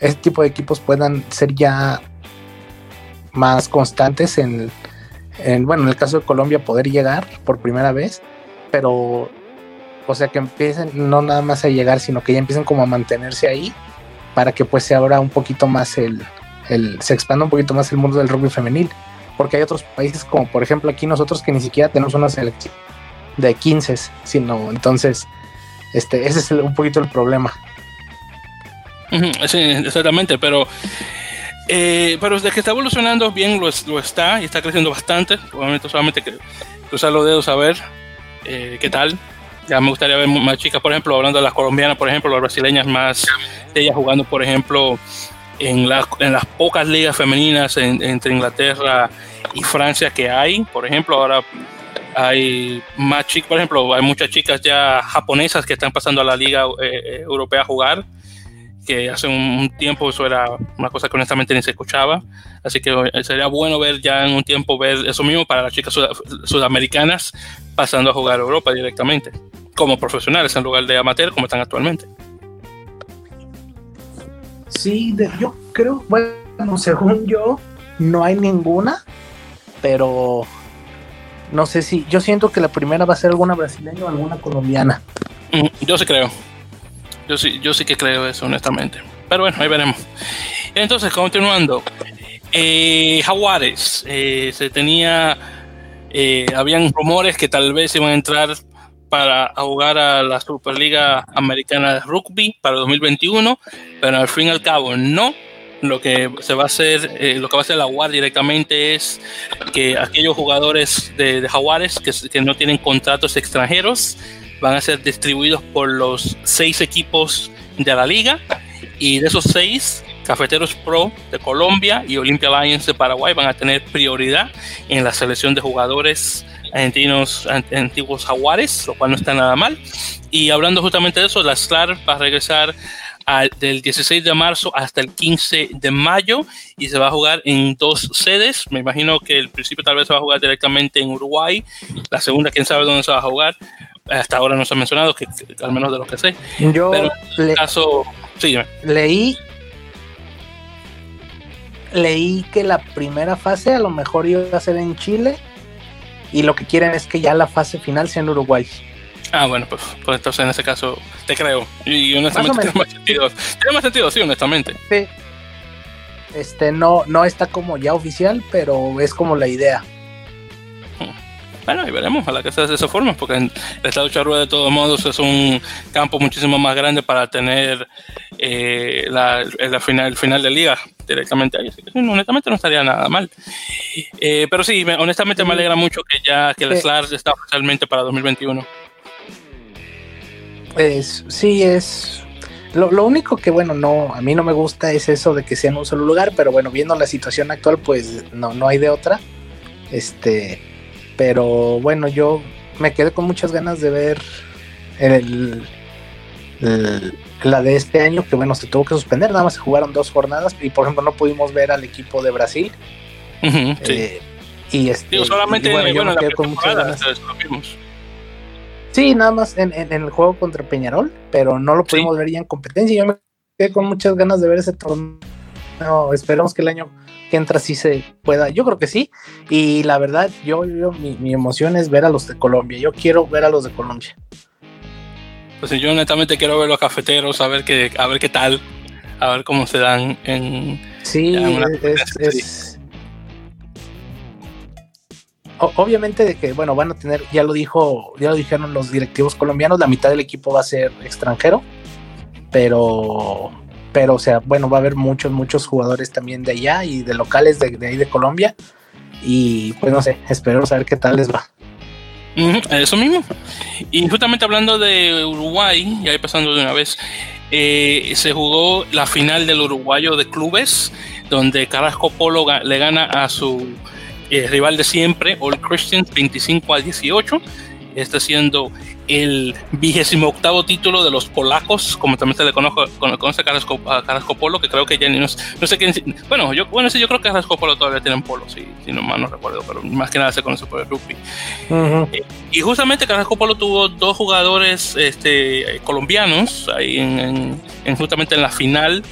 ese tipo de equipos puedan ser ya más constantes en, bueno, en el caso de Colombia poder llegar por primera vez, pero o sea que empiecen no nada más a llegar, sino que ya empiecen como a mantenerse ahí para que pues se abra un poquito más el, se expanda un poquito más el mundo del rugby femenil, porque hay otros países como por ejemplo aquí nosotros que ni siquiera tenemos una selección de 15, sino entonces este ese es un poquito el problema. Sí, exactamente, pero eh, pero desde que está evolucionando bien lo, lo, está y está creciendo bastante. Obviamente solamente cruzar los dedos a ver eh, qué tal. Ya me gustaría ver más chicas, por ejemplo, hablando de las colombianas, por ejemplo, las brasileñas más, ellas jugando, por ejemplo, en, en las pocas ligas femeninas entre Inglaterra y Francia que hay. Por ejemplo, ahora hay más chicas, por ejemplo, hay muchas chicas ya japonesas que están pasando a la liga eh, eh, europea a jugar, que hace un, tiempo eso era una cosa que honestamente ni se escuchaba. Así que eh, sería bueno ver ya en un tiempo ver eso mismo para las chicas sudamericanas pasando a jugar a Europa directamente, como profesionales en lugar de amateur como están actualmente. Sí, yo creo, bueno, según yo, no hay ninguna, pero no sé si, yo siento que la primera va a ser alguna brasileña o alguna colombiana. Mm, yo sí creo. Yo sí, yo sí que creo eso, honestamente. Pero bueno, ahí veremos. Entonces, continuando. Eh, Jaguares, eh, se tenía, eh, habían rumores que tal vez iban a entrar para jugar a la Superliga Americana de Rugby para 2021, pero al fin y al cabo no. Lo que se va a hacer, lo que va a hacer la UAR directamente es que aquellos jugadores de, Jaguares que, que, no tienen contratos extranjeros van a ser distribuidos por los seis equipos de la liga y de esos seis, Cafeteros Pro de Colombia y Olympia Lions de Paraguay van a tener prioridad en la selección de jugadores argentinos antiguos jaguares, lo cual no está nada mal. Y hablando justamente de eso, la SLAR va a regresar del 16 de marzo hasta el 15 de mayo y se va a jugar en dos sedes. Me imagino que el principio tal vez se va a jugar directamente en Uruguay, la segunda quién sabe dónde se va a jugar. Hasta ahora no se ha mencionado, que, al menos de lo que sé. Yo Pero en caso, leí leí que la primera fase a lo mejor iba a ser en Chile y lo que quieren es que ya la fase final sea en Uruguay. Ah, bueno, pues, pues entonces en ese caso te creo. Y honestamente tiene más sentido. Tiene más sentido, sí, honestamente. Sí. Este no, no está como ya oficial, pero es como la idea. Bueno, y veremos a la que sea de esa forma, porque el Estado Charrúa de todos modos es un campo muchísimo más grande para tener eh, la, final, el final de liga directamente ahí. Así que honestamente no estaría nada mal. Eh, pero sí, honestamente me alegra mucho que ya que el SLAR está oficialmente para 2021. Es, sí, es lo, lo, único que, bueno, no, a mí no me gusta es eso de que sea en un solo lugar, pero bueno, viendo la situación actual, pues no, no hay de otra. Este, pero bueno, yo me quedé con muchas ganas de ver el, la de este año, que bueno, se tuvo que suspender, nada más se jugaron dos jornadas y por ejemplo no pudimos ver al equipo de Brasil. Eh, y este, solamente bueno, yo me quedé con muchas ganas. Sí, nada más en, el juego contra Peñarol, pero no lo pudimos ver ya en competencia. Yo me quedé con muchas ganas de ver ese torneo. esperamos que el año que entra sí se pueda. Yo creo que sí. Y la verdad, yo, yo mi, emoción es ver a los de Colombia. Yo quiero ver a los de Colombia. Pues yo honestamente quiero ver los cafeteros, a ver qué, a ver qué tal, a ver cómo se dan en. Sí, es obviamente de que, bueno, van a tener, ya lo dijo, ya lo dijeron los directivos colombianos, la mitad del equipo va a ser extranjero, pero, pero, o sea, bueno, va a haber muchos, muchos jugadores también de allá y de locales de, ahí de Colombia, y pues no sé, espero saber qué tal les va. eso mismo. Y justamente hablando de Uruguay, ya pasando de una vez, eh, se jugó la final del uruguayo de clubes, donde Carrasco Polo le gana a su eh, rival de siempre, All Christians 25 a 18. Está siendo el vigésimo octavo título de los polacos, como también se le conoce, conoce a, Carrasco, Polo, que creo que ya ni no, sé quién. Bueno, yo, bueno, sí, yo creo que Carrasco Polo todavía tienen polo, si, si no mal no recuerdo, pero más que nada se conoce por el rugby. Eh, y justamente Carrasco Polo tuvo dos jugadores este, colombianos ahí en, justamente en la final.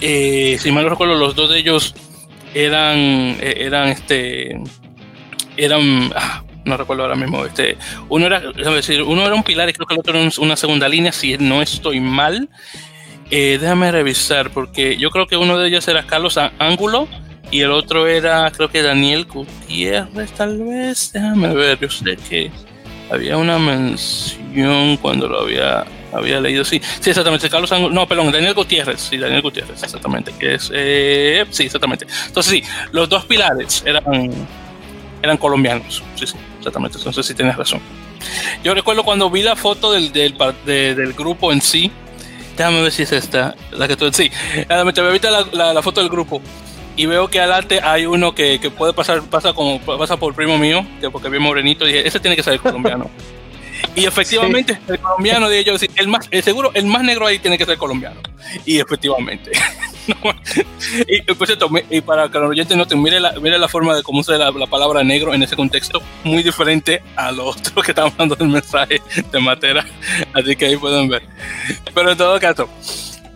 Eh, si mal no recuerdo, los dos de ellos eran, eh, eran este, eran, ah, no recuerdo ahora mismo, este, uno era, decir, uno era un pilar y creo que el otro era una segunda línea, si no estoy mal. Eh, déjame revisar, porque yo creo que uno de ellos era Carlos Ángulo y el otro era, creo que Daniel Gutiérrez, tal vez. Déjame ver, yo sé que había una mención cuando lo había había leído, sí, sí, exactamente, Carlos no, perdón, Daniel Gutiérrez, sí, Daniel Gutiérrez, exactamente, que es, eh, sí, exactamente. Entonces, sí, los dos pilares eran, eran colombianos, sí, sí, exactamente, entonces sí tienes razón. Yo recuerdo cuando vi la foto del, del, del grupo en sí, déjame ver si es esta, la que tú, sí, te voy a la, la, foto del grupo. Y veo que adelante hay uno que, que, puede pasar, pasa como pasa por primo mío, que porque vi morenito, y dije, ese tiene que ser colombiano. Y efectivamente, el colombiano de ellos, el más, el seguro, el más negro ahí tiene que ser colombiano. Y efectivamente. y, pues y para que los oyentes noten, mire la, mire la forma de cómo usa la, palabra negro en ese contexto, muy diferente a lo otro que estamos hablando del mensaje de Matera. Así que ahí pueden ver. Pero en todo caso,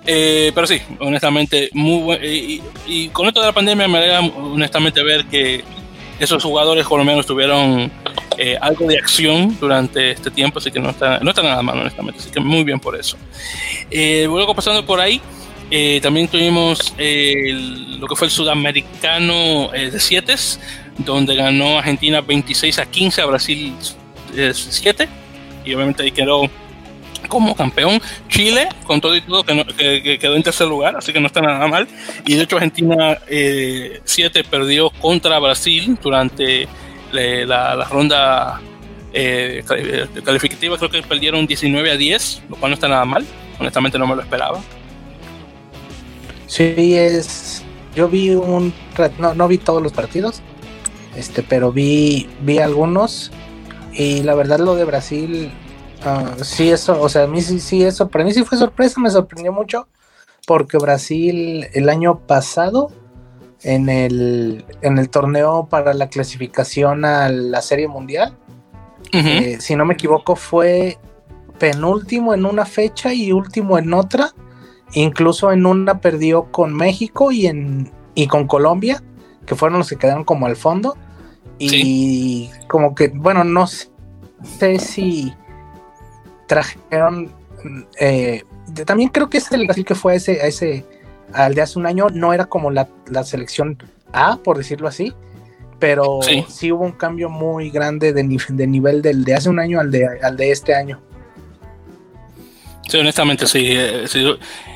eh, pero sí, honestamente, muy y, y, con esto de la pandemia me alegra honestamente ver que esos jugadores colombianos tuvieron eh, algo de acción durante este tiempo, así que no está, no está nada mal, honestamente, así que muy bien por eso. Eh, luego pasando por ahí, eh, también tuvimos lo que fue el sudamericano de 7, donde ganó Argentina 26 a 15 a Brasil 7, y obviamente ahí quedó como campeón. Chile, con todo y todo, que, quedó en tercer lugar, así que no está nada mal. Y de hecho, Argentina 7 perdió contra Brasil durante la, ronda eh, calificativa creo que perdieron 19 a 10, lo cual no está nada mal. Honestamente no me lo esperaba. Sí, es. Yo vi un. No, no vi todos los partidos, este, pero vi, vi algunos. Y la verdad, lo de Brasil. Uh, sí, eso, o sea, a mí sí, sí, eso, para mí sí fue sorpresa, me sorprendió mucho. Porque Brasil el año pasado en el, en el torneo para la clasificación a la Serie Mundial. Eh, si no me equivoco, fue penúltimo en una fecha y último en otra. Incluso en una perdió con México y, en, y con Colombia, que fueron los que quedaron como al fondo. Y como que, bueno, no sé si trajeron. Eh, también creo que es el Brasil que fue a ese, a ese al de hace un año no era como la, selección A, por decirlo así, pero sí. hubo un cambio muy grande de, de nivel del de hace un año al de, al de este año. Sí, honestamente sí. Eh,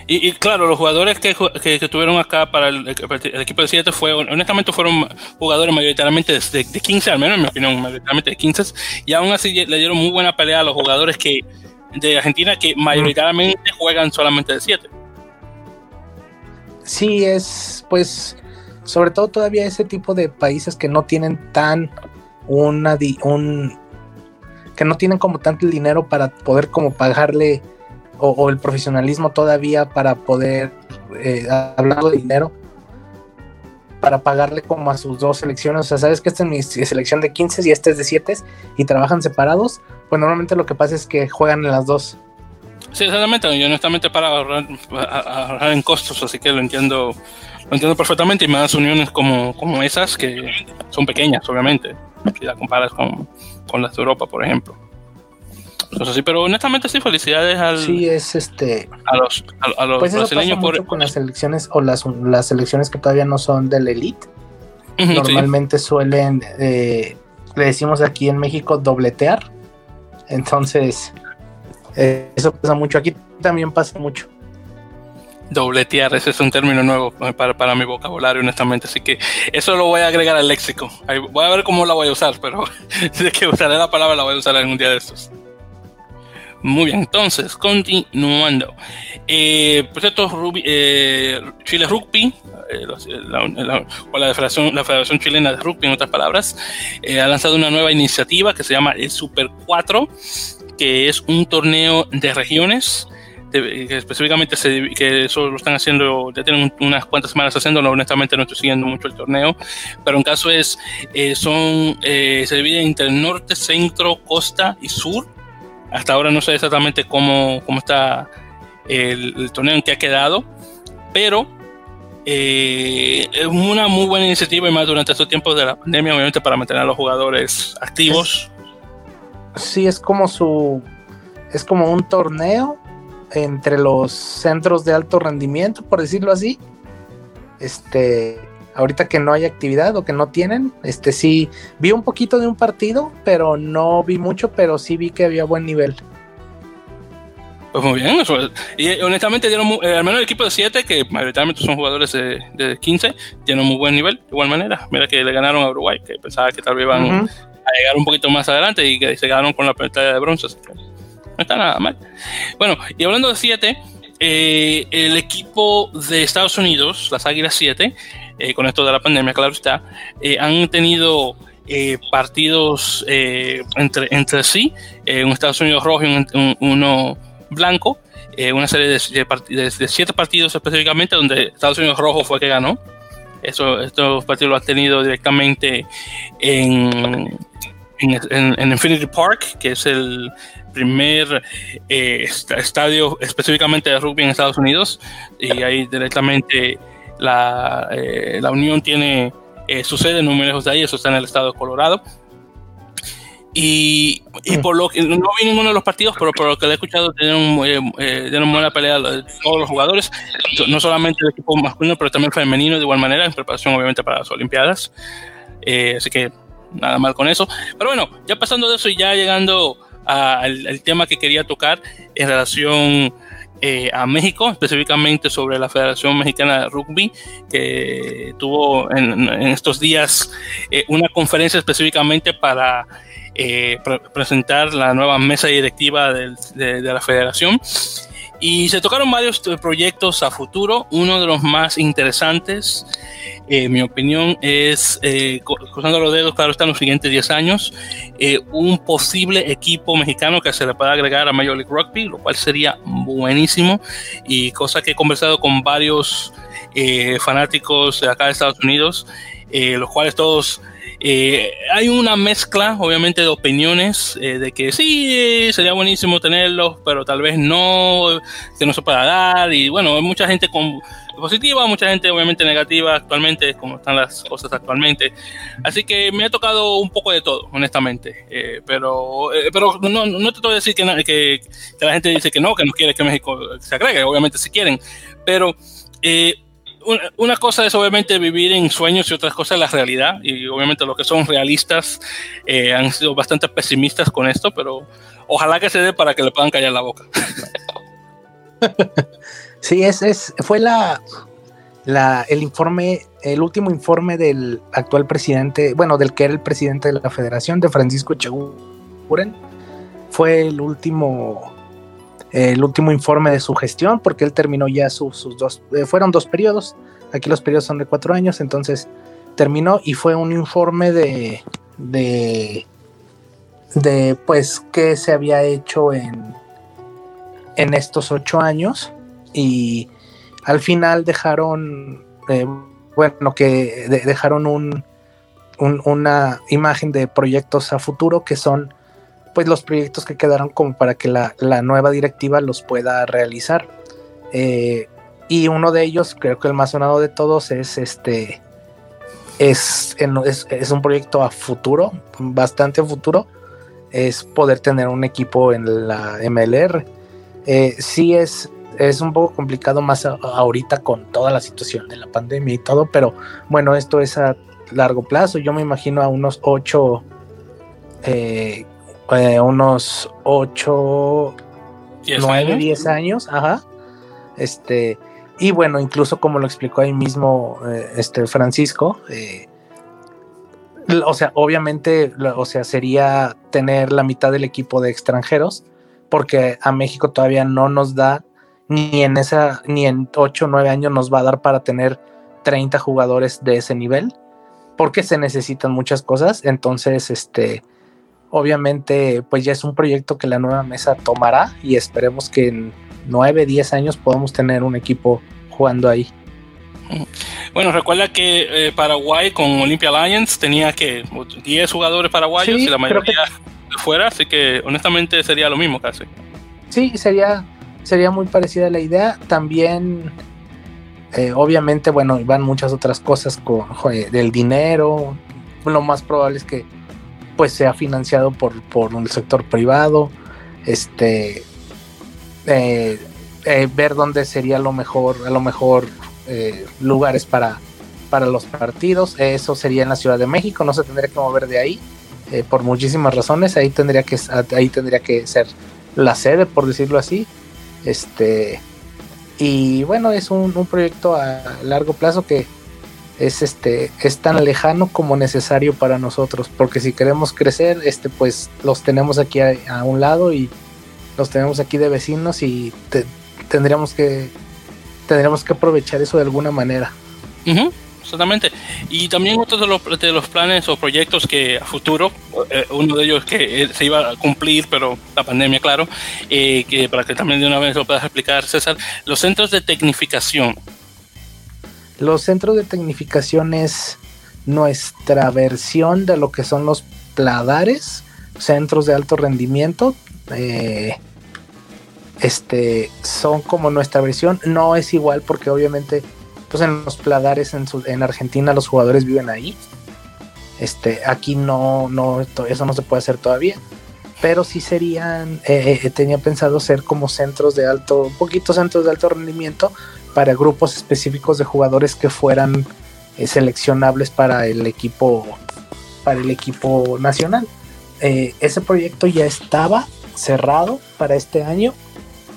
y, claro, los jugadores que, que, tuvieron acá para el, equipo de 7 fue, honestamente fueron jugadores mayoritariamente de, de, 15, al menos en mi opinión, mayoritariamente de 15, y aún así le dieron muy buena pelea a los jugadores que de Argentina que mayoritariamente juegan solamente de 7. Sí, es pues sobre todo todavía ese tipo de países que no tienen tan una un que no tienen como tanto el dinero para poder como pagarle o, el profesionalismo todavía para poder eh, hablando de dinero para pagarle como a sus dos selecciones, o sea, sabes que esta es mi selección de 15 y esta es de 7 y trabajan separados, pues normalmente lo que pasa es que juegan en las dos. Sí, exactamente, y honestamente para ahorrar, ahorrar en costos, así que lo entiendo lo entiendo perfectamente y más uniones como, como esas que son pequeñas, obviamente, si la comparas con, con las de Europa, por ejemplo. Entonces, sí, pero honestamente sí, felicidades al, sí, es este, a los, a, los pues brasileños por, con las selecciones o las, las selecciones que todavía no son del elite. Normalmente suelen, eh, le decimos aquí en México, dobletear. Entonces, eh, eso pasa mucho. Aquí también pasa mucho. Dobletear, ese es un término nuevo para, para, mi vocabulario, honestamente. Así que eso lo voy a agregar al léxico. voy a ver cómo la voy a usar, pero de que usaré la palabra la voy a usar en un día de estos. Muy bien, entonces, continuando. Eh, por cierto, eh, Chile Rugby, eh, la, o la, Federación, la Federación Chilena de Rugby, en otras palabras, ha lanzado una nueva iniciativa que se llama el Super 4, que es un torneo de regiones que específicamente se, que eso lo están haciendo, ya tienen unas cuantas semanas haciéndolo, honestamente no estoy siguiendo mucho el torneo, pero en caso es, eh, son, eh, se divide entre norte, centro, costa y sur. Hasta ahora no sé exactamente cómo, cómo está el, torneo en que ha quedado, pero eh, es una muy buena iniciativa y más durante estos tiempos de la pandemia, obviamente para mantener a los jugadores activos. Sí, es como su, es como un torneo entre los centros de alto rendimiento, por decirlo así. Este, ahorita que no hay actividad o que no tienen, este sí, vi un poquito de un partido, pero no vi mucho, pero sí vi que había buen nivel. Pues muy bien, y honestamente dieron, eh, al menos el equipo de 7, que mayoritariamente son jugadores de, 15, tienen muy buen nivel, de igual manera. Mira que le ganaron a Uruguay, que pensaba que tal vez iban a llegar un poquito más adelante y que se quedaron con la pantalla de bronce. No está nada mal. Bueno, y hablando de 7, eh, el equipo de Estados Unidos, las Águilas 7, eh, con esto de la pandemia, claro está, eh, han tenido partidos entre, entre sí, un Estados Unidos rojo y uno blanco, una serie de, de, siete partidos específicamente, donde Estados Unidos rojo fue que ganó. Eso, estos partidos lo han tenido directamente en, en Infinity Park, que es el, primer eh, estadio específicamente de rugby en Estados Unidos. Y ahí directamente la, eh, la Unión tiene eh, su sede no muy lejos de ahí, eso está en el estado de Colorado. Y, y, por lo que no vi ninguno de los partidos, pero por lo que he escuchado, tienen, una buena pelea todos los jugadores, no solamente el equipo masculino, pero también femenino de igual manera, en preparación obviamente para las Olimpiadas. así que nada mal con eso. Pero bueno, ya pasando de eso y ya llegando al, tema que quería tocar en relación eh, a México, específicamente sobre la Federación Mexicana de Rugby, que tuvo en, estos días eh, una conferencia específicamente para eh, presentar la nueva mesa directiva de, la federación. Y se tocaron varios proyectos a futuro. Uno de los más interesantes eh, mi opinión es, eh, cruzando los dedos, claro, están los siguientes 10 años, eh, un posible equipo mexicano que se le pueda agregar a Major League Rugby, lo cual sería buenísimo. Y cosa que he conversado con varios fanáticos de acá de Estados Unidos, los cuales todos hay una mezcla, obviamente, de opiniones de que sí, sería buenísimo tenerlos, pero tal vez no, que no se pueda dar. Y bueno, hay mucha gente con positiva, mucha gente obviamente negativa actualmente, como están las cosas actualmente. Así que me ha tocado un poco de todo, honestamente. Eh, pero eh, pero no, no te voy a decir que, que, que, la gente dice que no, que no quiere que México se agregue, obviamente si quieren. Pero eh, una, cosa es obviamente vivir en sueños y otras cosas la realidad. Y obviamente los que son realistas eh, han sido bastante pesimistas con esto, pero ojalá que se dé para que le puedan callar la boca. sí, es, es, fue la, la, el informe, el último informe del actual presidente, bueno, del que era el presidente de la federación, de Francisco Echeguren, fue el último el último informe de su gestión, porque él terminó ya sus dos, eh, fueron dos periodos, aquí los periodos son de cuatro años, entonces terminó y fue un informe de, de, de pues, qué se había hecho en, en estos ocho años. Y al final dejaron, eh, bueno, que dejaron un, una imagen de proyectos a futuro que son pues los proyectos que quedaron como para que la, nueva directiva los pueda realizar. Eh, y uno de ellos, creo que el más sonado de todos, es este. Es, es, un proyecto a futuro, bastante a futuro. Es poder tener un equipo en la MLR. Eh, sí es, es un poco complicado más ahorita con toda la situación de la pandemia y todo, pero bueno, esto es a largo plazo. Yo me imagino a unos ocho eh, eh, unos 8, 9, 10 años, ajá. Este, y bueno, incluso como lo explicó ahí mismo eh, este Francisco, eh, o sea, obviamente, o sea, sería tener la mitad del equipo de extranjeros, porque a México todavía no nos da, ni en esa, ni en 8 o 9 años nos va a dar para tener 30 jugadores de ese nivel, porque se necesitan muchas cosas. Entonces, este, Obviamente, pues ya es un proyecto que la nueva mesa tomará y esperemos que en 9, 10 años podamos tener un equipo jugando ahí. Bueno, recuerda que eh, Paraguay con Olympia Alliance tenía que 10 jugadores paraguayos y la mayoría de fuera, así que honestamente sería lo mismo casi. Sí, sería, sería muy parecida la idea. También, eh, obviamente, bueno, van muchas otras cosas con del dinero. Lo más probable es que pues sea financiado por, por el sector privado, este, eh, eh, ver dónde sería lo mejor, a lo mejor eh, lugares para, para los partidos, eso sería en la Ciudad de México, no se tendría que mover de ahí, por muchísimas razones, ahí tendría que, ahí tendría que ser la sede, por decirlo así, este, y bueno, es un proyecto a largo plazo que es este es tan lejano como necesario para nosotros porque si queremos crecer este pues los tenemos aquí a, un lado y los tenemos aquí de vecinos y tendríamos que tendríamos que aprovechar eso de alguna manera. Exactamente. Y también otro de los, de los planes o proyectos que a futuro eh, uno de ellos que eh, se iba a cumplir pero la pandemia claro eh, que para que también de una vez lo puedas explicar César los centros de tecnificación los centros de tecnificación es nuestra versión de lo que son los pladares, centros de alto rendimiento. Eh, este son como nuestra versión. No es igual porque obviamente, pues en los pladares en, en Argentina los jugadores viven ahí. Este, aquí no, no, eso no se puede hacer todavía. Pero sí serían, eh, eh, tenía pensado ser como centros de alto, un poquito centros de alto rendimiento, para grupos específicos de jugadores que fueran eh, seleccionables para el equipo para el equipo nacional. Eh, ese proyecto ya estaba cerrado para este año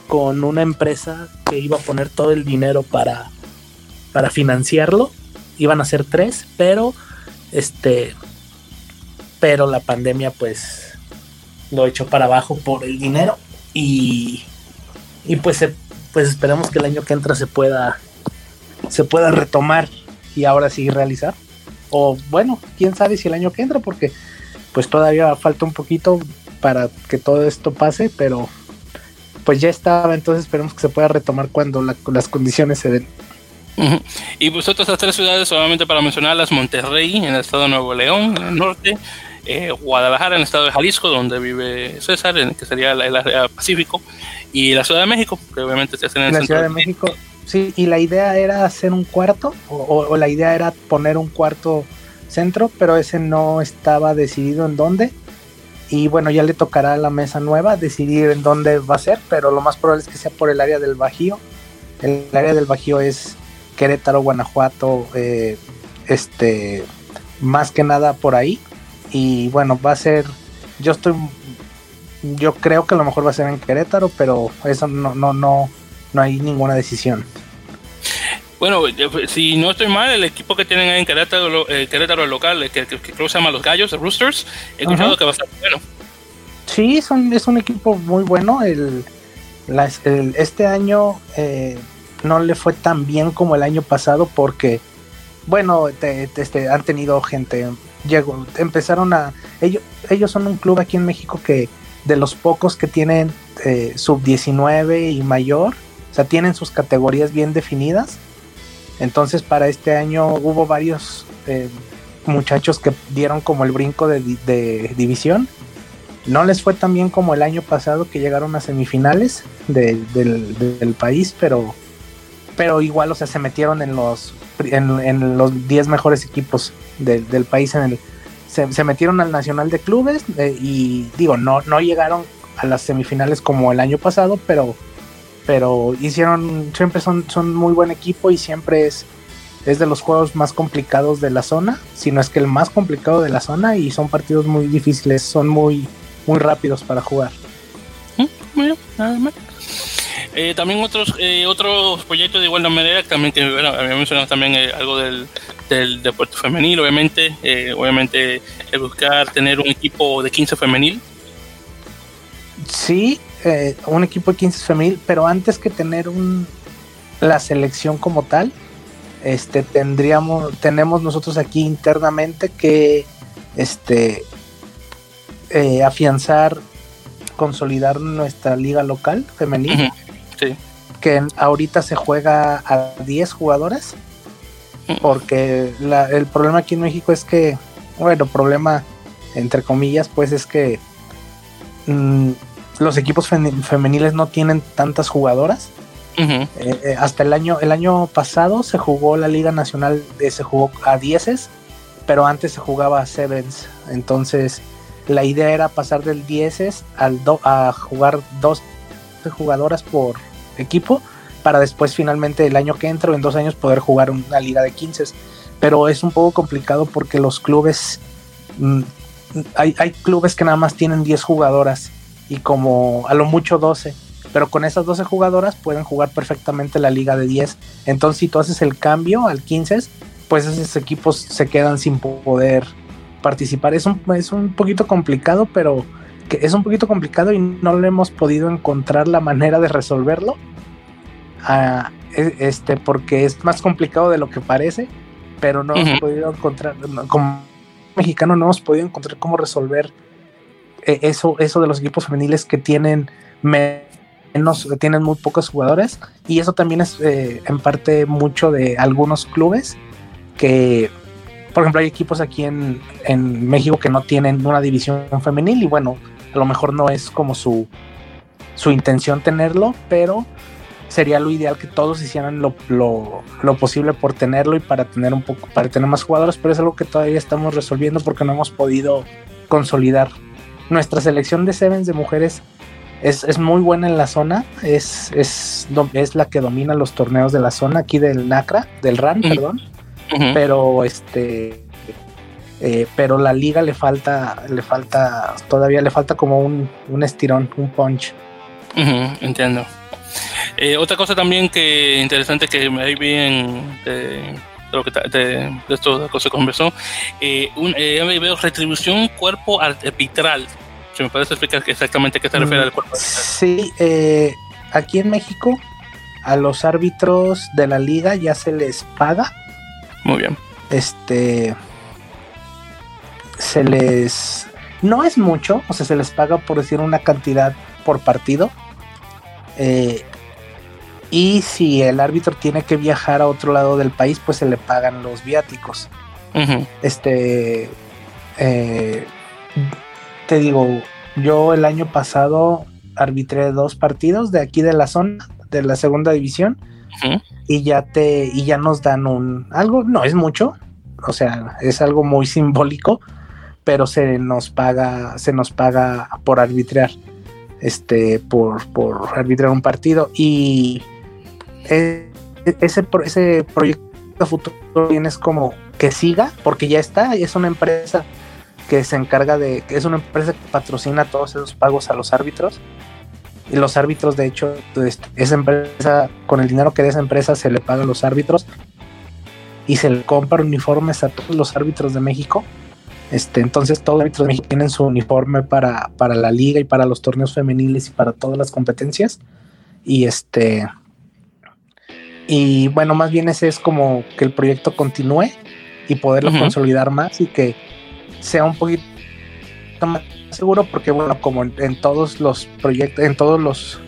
con una empresa que iba a poner todo el dinero para, para financiarlo. Iban a ser tres, pero este pero la pandemia pues lo echó para abajo por el dinero y, y pues se pues esperemos que el año que entra se pueda se pueda retomar y ahora sí realizar. O bueno, quién sabe si el año que entra, porque pues todavía falta un poquito para que todo esto pase, pero pues ya estaba, entonces esperemos que se pueda retomar cuando las condiciones se den. Y pues otras tres ciudades, solamente para mencionarlas, Monterrey en el estado de Nuevo León, en el norte, eh, Guadalajara en el estado de Jalisco, donde vive César, en, que sería el área Pacífico, y la Ciudad de México, que obviamente se hace en el la Ciudad de México. Sí, y la idea era hacer un cuarto, o, la idea era poner un cuarto centro, pero ese no estaba decidido en dónde. Y bueno, ya le tocará a la mesa nueva decidir en dónde va a ser, pero lo más probable es que sea por el área del Bajío. El área del Bajío es Querétaro, Guanajuato, eh, este, más que nada por ahí. Y bueno, va a ser, yo estoy, yo creo que a lo mejor va a ser en Querétaro, pero eso no, no, no, no hay ninguna decisión. Bueno, si no estoy mal, el equipo que tienen ahí en Querétaro, eh, Querétaro local, que, creo que se llama Los Gallos, los Roosters, he escuchado que va a estar bueno. Sí, son, es un equipo muy bueno. El, este año eh, no le fue tan bien como el año pasado porque, bueno, este, han tenido gente. Llegó, empezaron a. Ellos, ellos son un club aquí en México que de los pocos que tienen eh, sub 19 y mayor, o sea, tienen sus categorías bien definidas. Entonces, para este año hubo varios eh, muchachos que dieron como el brinco de, división no les fue tan bien como el año pasado que llegaron a semifinales del, país, pero, pero igual, o sea, se metieron en los en, los 10 mejores equipos del país. En el, se, metieron al Nacional de Clubes eh, y digo, no, no llegaron a las semifinales como el año pasado, pero, pero hicieron, siempre son, son muy buen equipo y siempre es, es de los juegos más complicados de la zona, si no es que el más complicado de la zona y son partidos muy difíciles, son muy muy rápidos para jugar. Mm, eh, también otros eh, otros proyectos de igual manera también que había mencionado también eh, algo del, del deporte femenil obviamente obviamente buscar tener un equipo de 15 femenil. Sí un equipo de 15 femenil pero antes que tener un la selección como tal este tendríamos tenemos nosotros aquí internamente que este eh, afianzar, consolidar nuestra liga local femenil. Que ahorita se juega a 10 jugadoras. Porque el problema aquí en México es que, bueno, problema entre comillas, pues es que mm, los equipos femeniles no tienen tantas jugadoras. Eh, eh, hasta el año, el año pasado se jugó la Liga Nacional, se jugó a 10 pero antes se jugaba a sevens. Entonces, la idea era pasar del 10 al a jugar dos jugadoras por equipo para después finalmente el año que entra o en dos años poder jugar una liga de 15. Pero es un poco complicado porque los clubes, mm, hay, hay, clubes que nada más tienen 10 jugadoras y como a lo mucho 12. Pero con esas 12 jugadoras pueden jugar perfectamente la liga de 10. Entonces si tú haces el cambio al 15, pues esos equipos se quedan sin poder participar. Es un, es un poquito complicado, pero que es un poquito complicado y no le hemos podido encontrar la manera de resolverlo. Ah, e, este, porque es más complicado de lo que parece, pero no hemos podido encontrar, como mexicano no hemos podido encontrar cómo resolver eh, eso, eso de los equipos femeniles que tienen menos, tienen muy pocos jugadores, y eso también es eh, en parte mucho de algunos clubes que por ejemplo, hay equipos aquí en, México que no tienen una división femenil y bueno, a lo mejor no es como su, su intención tenerlo, pero sería lo ideal que todos hicieran lo, posible por tenerlo y para tener un poco, para tener más jugadores, pero es algo que todavía estamos resolviendo porque no hemos podido consolidar. Nuestra selección de sevens de mujeres es, muy buena en la zona, es, es, es la que domina los torneos de la zona aquí del NACRA, del RAN, perdón pero este eh, pero la liga le falta le falta todavía le falta como un, estirón un punch. Entiendo. Eh, otra cosa también que interesante que ahí vi en de, lo que de, esto de se conversó eh, un, veo retribución cuerpo arbitral. Si me puedes explicar exactamente qué se refiere al cuerpo arbitral. sí aquí en México a los árbitros de la liga ya se les paga muy bien. Este. Se les. No es mucho, o sea, se les paga por decir una cantidad por partido. Eh, y si el árbitro tiene que viajar a otro lado del país, pues se le pagan los viáticos. Este. Eh, te digo, yo el año pasado arbitré dos partidos de aquí de la zona, de la segunda división y ya te y ya nos dan un algo no es mucho o sea es algo muy simbólico pero se nos paga se nos paga por arbitrar este por, por arbitrar un partido y es, ese, ese proyecto futuro bien es como que siga, porque ya está, es una empresa que se encarga de, es una empresa que patrocina todos esos pagos a los árbitros. Y los árbitros, de hecho, este, esa empresa, con el dinero que de esa empresa se le paga a los árbitros y se le compra uniformes a todos los árbitros de México. Este, entonces todos los árbitros de México tienen su uniforme para, para la liga y para los torneos femeniles y para todas las competencias. Y este, y bueno, más bien ese es como que el proyecto continúe y poderlo consolidar más y que sea un poquito más seguro porque bueno, como en, todos los proyectos, en todos los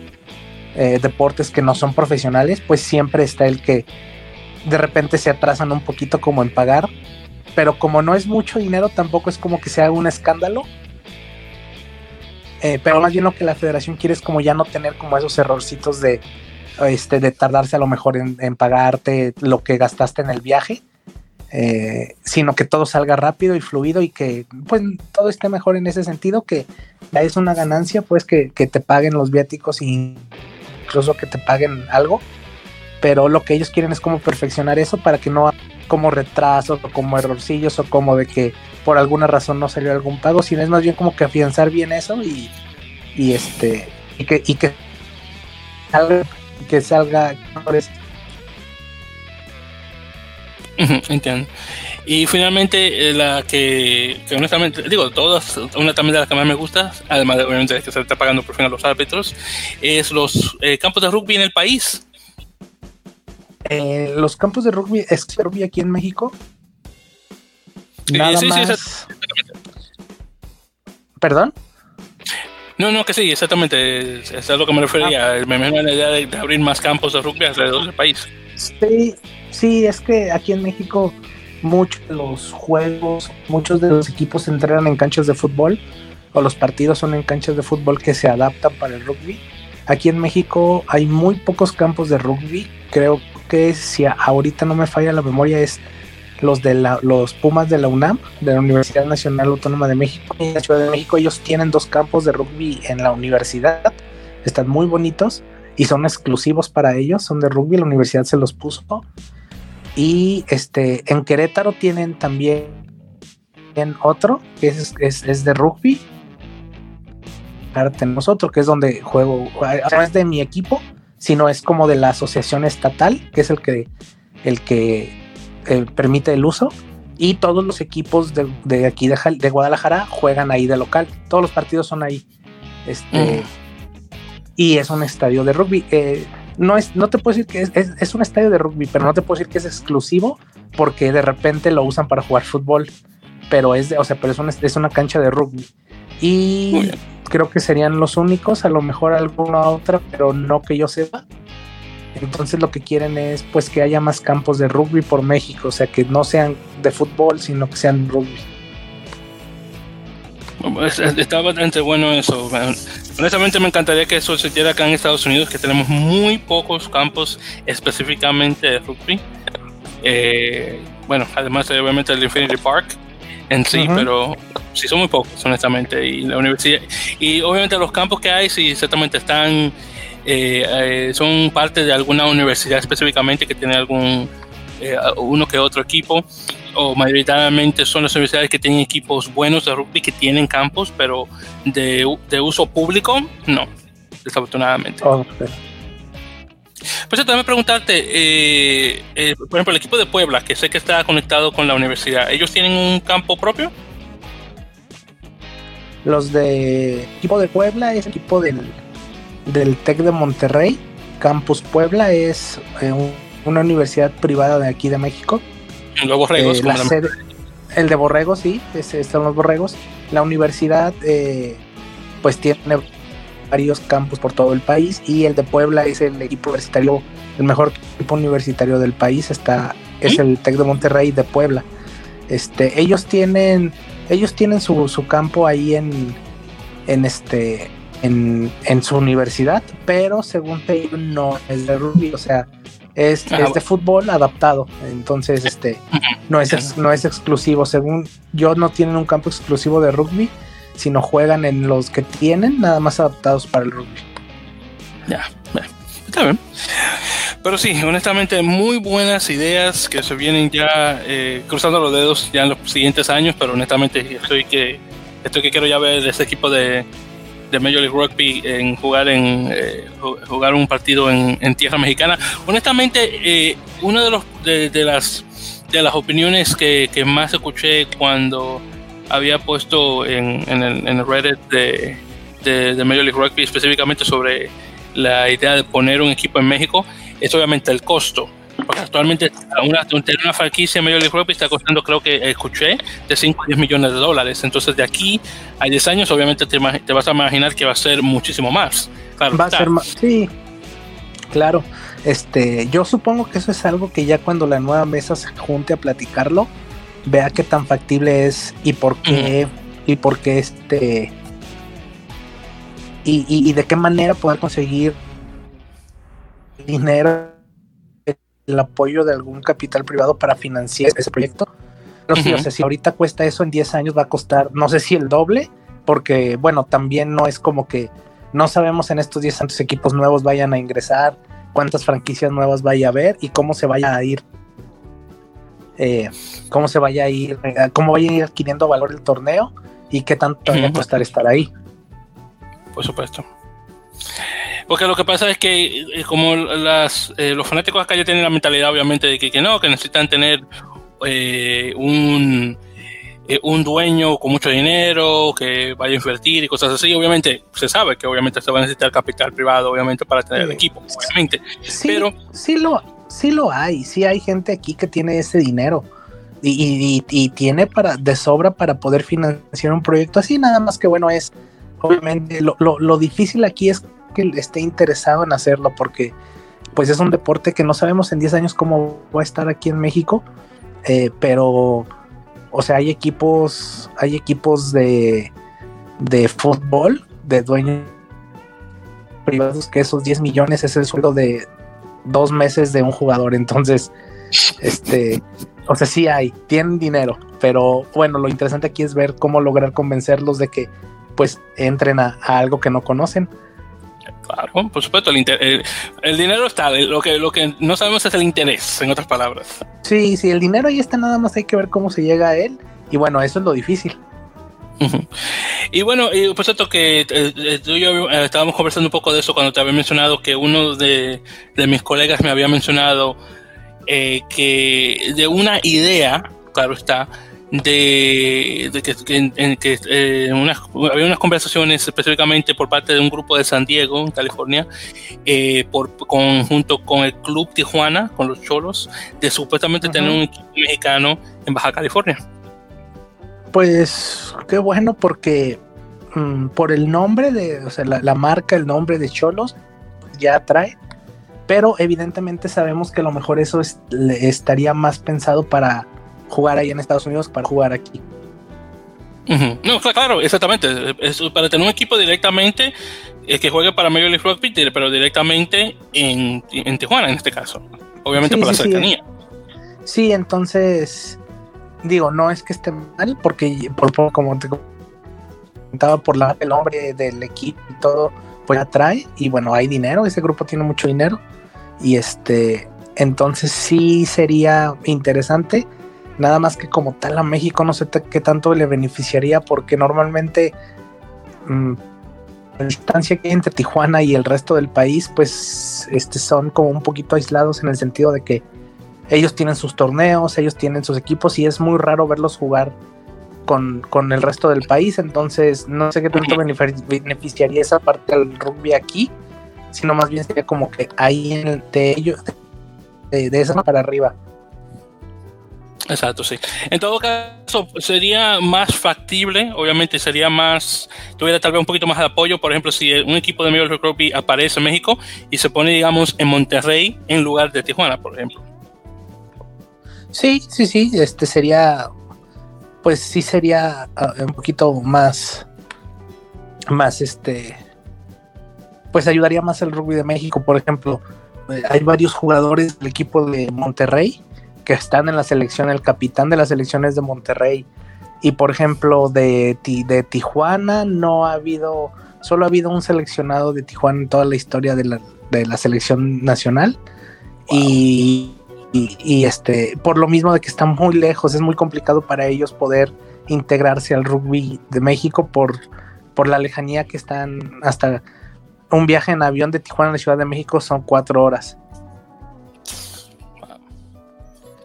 eh, deportes que no son profesionales, pues siempre está el que de repente se atrasan un poquito como en pagar, pero como no es mucho dinero, tampoco es como que sea un escándalo. Eh, pero más bien lo que la federación quiere es como ya no tener como esos errorcitos de, este, de tardarse a lo mejor en, en pagarte lo que gastaste en el viaje eh, sino que todo salga rápido y fluido y que pues todo esté mejor en ese sentido, que es una ganancia pues que, te paguen los viáticos y incluso que te paguen algo, pero lo que ellos quieren es como perfeccionar eso para que no como retrasos o como errorcillos o como de que por alguna razón no salió algún pago, sino es más bien como que afianzar bien eso y, y este y que, y que salga, que salga Entiendo. Y finalmente, eh, la que, honestamente, digo, todas, una también de las que más me gusta, además de obviamente que se está pagando por fin a los árbitros, es los eh, campos de rugby en el país. Eh, los campos de rugby, ¿es rugby aquí en México? Nada sí, más. Sí, ¿Perdón? No, no, que sí, exactamente. Es a lo que me refería. Ah. Me imagino la idea de abrir más campos de rugby alrededor del país. Sí, Sí, es que aquí en México muchos de los juegos, muchos de los equipos entrenan en canchas de fútbol o los partidos son en canchas de fútbol que se adaptan para el rugby. Aquí en México hay muy pocos campos de rugby. Creo que si ahorita no me falla la memoria es los de los Pumas de la UNAM, de la Universidad Nacional Autónoma de México. En la Ciudad de México ellos tienen dos campos de rugby en la universidad. Están muy bonitos y son exclusivos para ellos, son de rugby, la universidad se los puso y este, en Querétaro tienen también otro que es, es, de rugby. Ahora tenemos otro que es donde juego, no es de mi equipo, sino es como de la asociación estatal, que es el que, el que eh, permite el uso. Y todos los equipos de, aquí de, Guadalajara juegan ahí de local. Todos los partidos son ahí. Este, mm. Y es un estadio de rugby. Eh, no es, no te puedo decir que es, un estadio de rugby, pero no te puedo decir que es exclusivo porque de repente lo usan para jugar fútbol, pero es, de, o sea, pero es una, es una cancha de rugby. Y creo que serían los únicos, a lo mejor alguna otra, pero no que yo sepa. Entonces lo que quieren es pues que haya más campos de rugby por México, o sea, que no sean de fútbol, sino que sean rugby. Está bastante bueno eso. Honestamente me encantaría que eso se hiciera acá en Estados Unidos, que tenemos muy pocos campos específicamente de rugby. Eh, bueno, además obviamente el Infinity Park en sí, pero sí son muy pocos, honestamente. Y la universidad y obviamente los campos que hay sí exactamente están eh, eh, son parte de alguna universidad específicamente que tiene algún uno que otro equipo o mayoritariamente son las universidades que tienen equipos buenos de rugby que tienen campos, pero de, uso público, no, desafortunadamente. Oh, pues también preguntarte, eh, eh, por ejemplo, el equipo de Puebla, que sé que está conectado con la universidad, ¿ellos tienen un campo propio? Los de equipo de Puebla es equipo del, del TEC de Monterrey. Campus Puebla es eh, una universidad privada de aquí de México los borregos. Eh, el de borregos, sí, son los borregos. La universidad, eh, pues tiene varios campus por todo el país y el de Puebla es el equipo universitario, el mejor equipo universitario del país. Está, es el Tec de Monterrey de Puebla. Este, ellos tienen, ellos tienen su, su campo ahí en, en este, en, en su universidad, pero según ellos no es de rugby, o sea, es, ah, de fútbol adaptado. Entonces, este no es, no es exclusivo. Según yo, no tienen un campo exclusivo de rugby, sino juegan en los que tienen, nada más adaptados para el rugby. Ya, está bien. Pero sí, honestamente, muy buenas ideas que se vienen ya eh, cruzando los dedos ya en los siguientes años, pero honestamente estoy que, estoy que quiero ya ver este equipo de, de Major League Rugby en jugar en eh, jugar un partido en, tierra mexicana. Honestamente, eh, una de, los, de, las de las opiniones que, más escuché cuando había puesto en, en, el, en Reddit de, de Major League Rugby específicamente sobre la idea de poner un equipo en México es obviamente el costo. Porque actualmente una, una franquicia Major League Rugby está costando, creo que escuché, de 5 a 10 millones de dólares. Entonces, de aquí a 10 años, obviamente te, te vas a imaginar que va a ser muchísimo más. va a ser más, sí, claro. Este, yo supongo que eso es algo que ya cuando la nueva mesa se junte a platicarlo, vea qué tan factible es y por qué, y por qué este, y, y, de qué manera poder conseguir dinero, el apoyo de algún capital privado para financiar ese proyecto. Pero sí, o sea, si ahorita cuesta eso en 10 años va a costar, no sé si el doble, porque bueno, también no es como que no sabemos en estos 10 años equipos nuevos vayan a ingresar, cuántas franquicias nuevas vaya a haber y cómo se vaya a ir, eh, cómo se vaya a ir, eh, cómo vaya a ir adquiriendo valor el torneo y qué tanto va a costar estar ahí. Por supuesto. Porque lo que pasa es que eh, como las, eh, los fanáticos acá ya tienen la mentalidad obviamente de que, no, que necesitan tener eh, un, un dueño con mucho dinero que vaya a invertir y cosas así, obviamente se sabe que obviamente se va a necesitar capital privado obviamente para tener el equipo, obviamente. Sí, Pero sí lo, sí lo hay, sí hay gente aquí que tiene ese dinero. Y, y, tiene para de sobra para poder financiar un proyecto así, nada más que bueno es obviamente lo, lo, lo difícil aquí es que esté interesado en hacerlo porque pues es un deporte que no sabemos en 10 años cómo va a estar aquí en México, eh, pero o sea, hay equipos, hay equipos de, de fútbol, de dueños privados, que esos 10 millones es el sueldo de dos meses de un jugador. Entonces, este, o sea, sí hay, tienen dinero, pero bueno, lo interesante aquí es ver cómo lograr convencerlos de que pues entren a algo que no conocen. Claro, por supuesto, el, el, dinero está, lo que, lo que no sabemos es el interés, en otras palabras. Sí, sí, el dinero ahí está, nada más hay que ver cómo se llega a él, y bueno, eso es lo difícil. Y bueno, por cierto que eh, eh, tú y yo eh, estábamos conversando un poco de eso cuando te había mencionado que uno de, de mis colegas me había mencionado que de una idea, claro está, de, que, en, que eh, había unas conversaciones específicamente por parte de un grupo de San Diego, en California, eh, por, junto con el Club Tijuana, con los Cholos, de supuestamente tener un equipo mexicano en Baja California. Pues qué bueno porque mm, por el nombre de, o sea, la, marca, el nombre de Cholos ya atrae, pero evidentemente sabemos que a lo mejor eso estaría más pensado para jugar ahí en Estados Unidos para jugar aquí. No, claro, exactamente. Es para tener un equipo directamente eh, que juegue para Major League Rugby, pero directamente en, Tijuana, en este caso. Obviamente por la cercanía. Sí. entonces, digo, no es que esté mal, porque por, como te comentaba, por la, el nombre del equipo y todo, pues atrae. Y bueno, hay dinero, ese grupo tiene mucho dinero. Y este, entonces sí sería interesante Nada más que como tal a México no sé qué tanto le beneficiaría porque normalmente mm, la distancia que hay entre Tijuana y el resto del país pues este, son como un poquito aislados en el sentido de que ellos tienen sus torneos, ellos tienen sus equipos y es muy raro verlos jugar con, el resto del país. Entonces, no sé qué tanto beneficiaría esa parte del rugby aquí, sino más bien sería como que ahí de ellos, de, de esa para arriba. Exacto, sí. En todo caso, sería más factible, obviamente sería más, tuviera tal vez un poquito más de apoyo, por ejemplo, si un equipo de Major Rugby aparece en México y se pone, digamos, en Monterrey en lugar de Tijuana, por ejemplo. Sí, sí, sí, este sería, pues sí sería ah, un poquito más, más este, pues ayudaría más el rugby de México, por ejemplo. Eh, hay varios jugadores del equipo de Monterrey que están en la selección, el capitán de las selecciones de Monterrey. Y por ejemplo, de, de Tijuana no ha habido, solo ha habido un seleccionado de Tijuana en toda la historia de la, de la selección nacional. Y, y, este, por lo mismo de que están muy lejos, es muy complicado para ellos poder integrarse al rugby de México por, por la lejanía que están hasta un viaje en avión de Tijuana a la Ciudad de México son cuatro horas.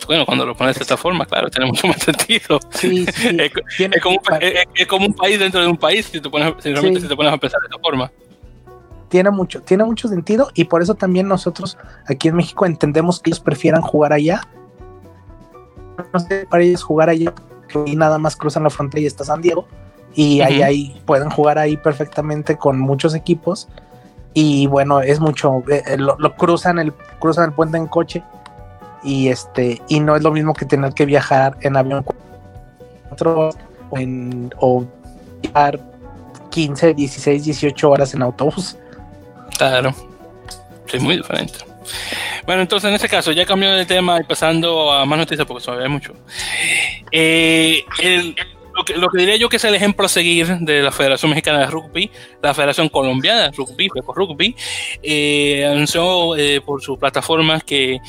Bueno, cuando lo pones de esta forma, claro, tiene mucho más sentido. Sí, sí. es, como, un país dentro de un país si te pones, si realmente te pones a pensar de esta forma. Tiene mucho, tiene mucho sentido y por eso también nosotros aquí en México entendemos que ellos prefieran jugar allá. No sé, para ellos jugar allá y nada más cruzan la frontera y está San Diego y ahí, ahí pueden jugar ahí perfectamente con muchos equipos y bueno es mucho eh, eh, lo, cruzan el cruzan el puente en coche y este y no es lo mismo que tener que viajar en avión o, en, o viajar 15, 16, 18 horas en autobús. Claro, es muy diferente. Bueno, entonces en este caso, ya cambió de tema y pasando a más noticias porque se ve mucho. Eh, lo, que, lo, que, diría yo que es el ejemplo a seguir de la Federación Mexicana de Rugby, la Federación Colombiana de Rugby, Rugby, eh, anunció eh, por su plataforma que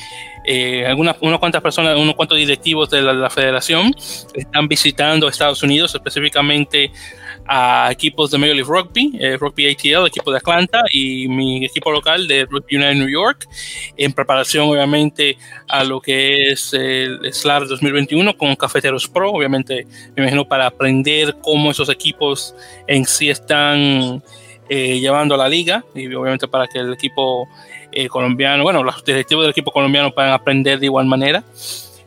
eh, algunas, unas cuantas personas, unos cuantos directivos de la, federación están visitando Estados Unidos, específicamente a equipos de Major League Rugby, eh, Rugby ATL, equipo de Atlanta, y mi equipo local de Rugby United New York, en preparación obviamente a lo que es el SLAR 2021 con Cafeteros Pro, obviamente me imagino para aprender cómo esos equipos en sí están eh, llevando a la liga, y obviamente para que el equipo eh, colombiano, bueno, los directivos del equipo colombiano puedan aprender de igual manera.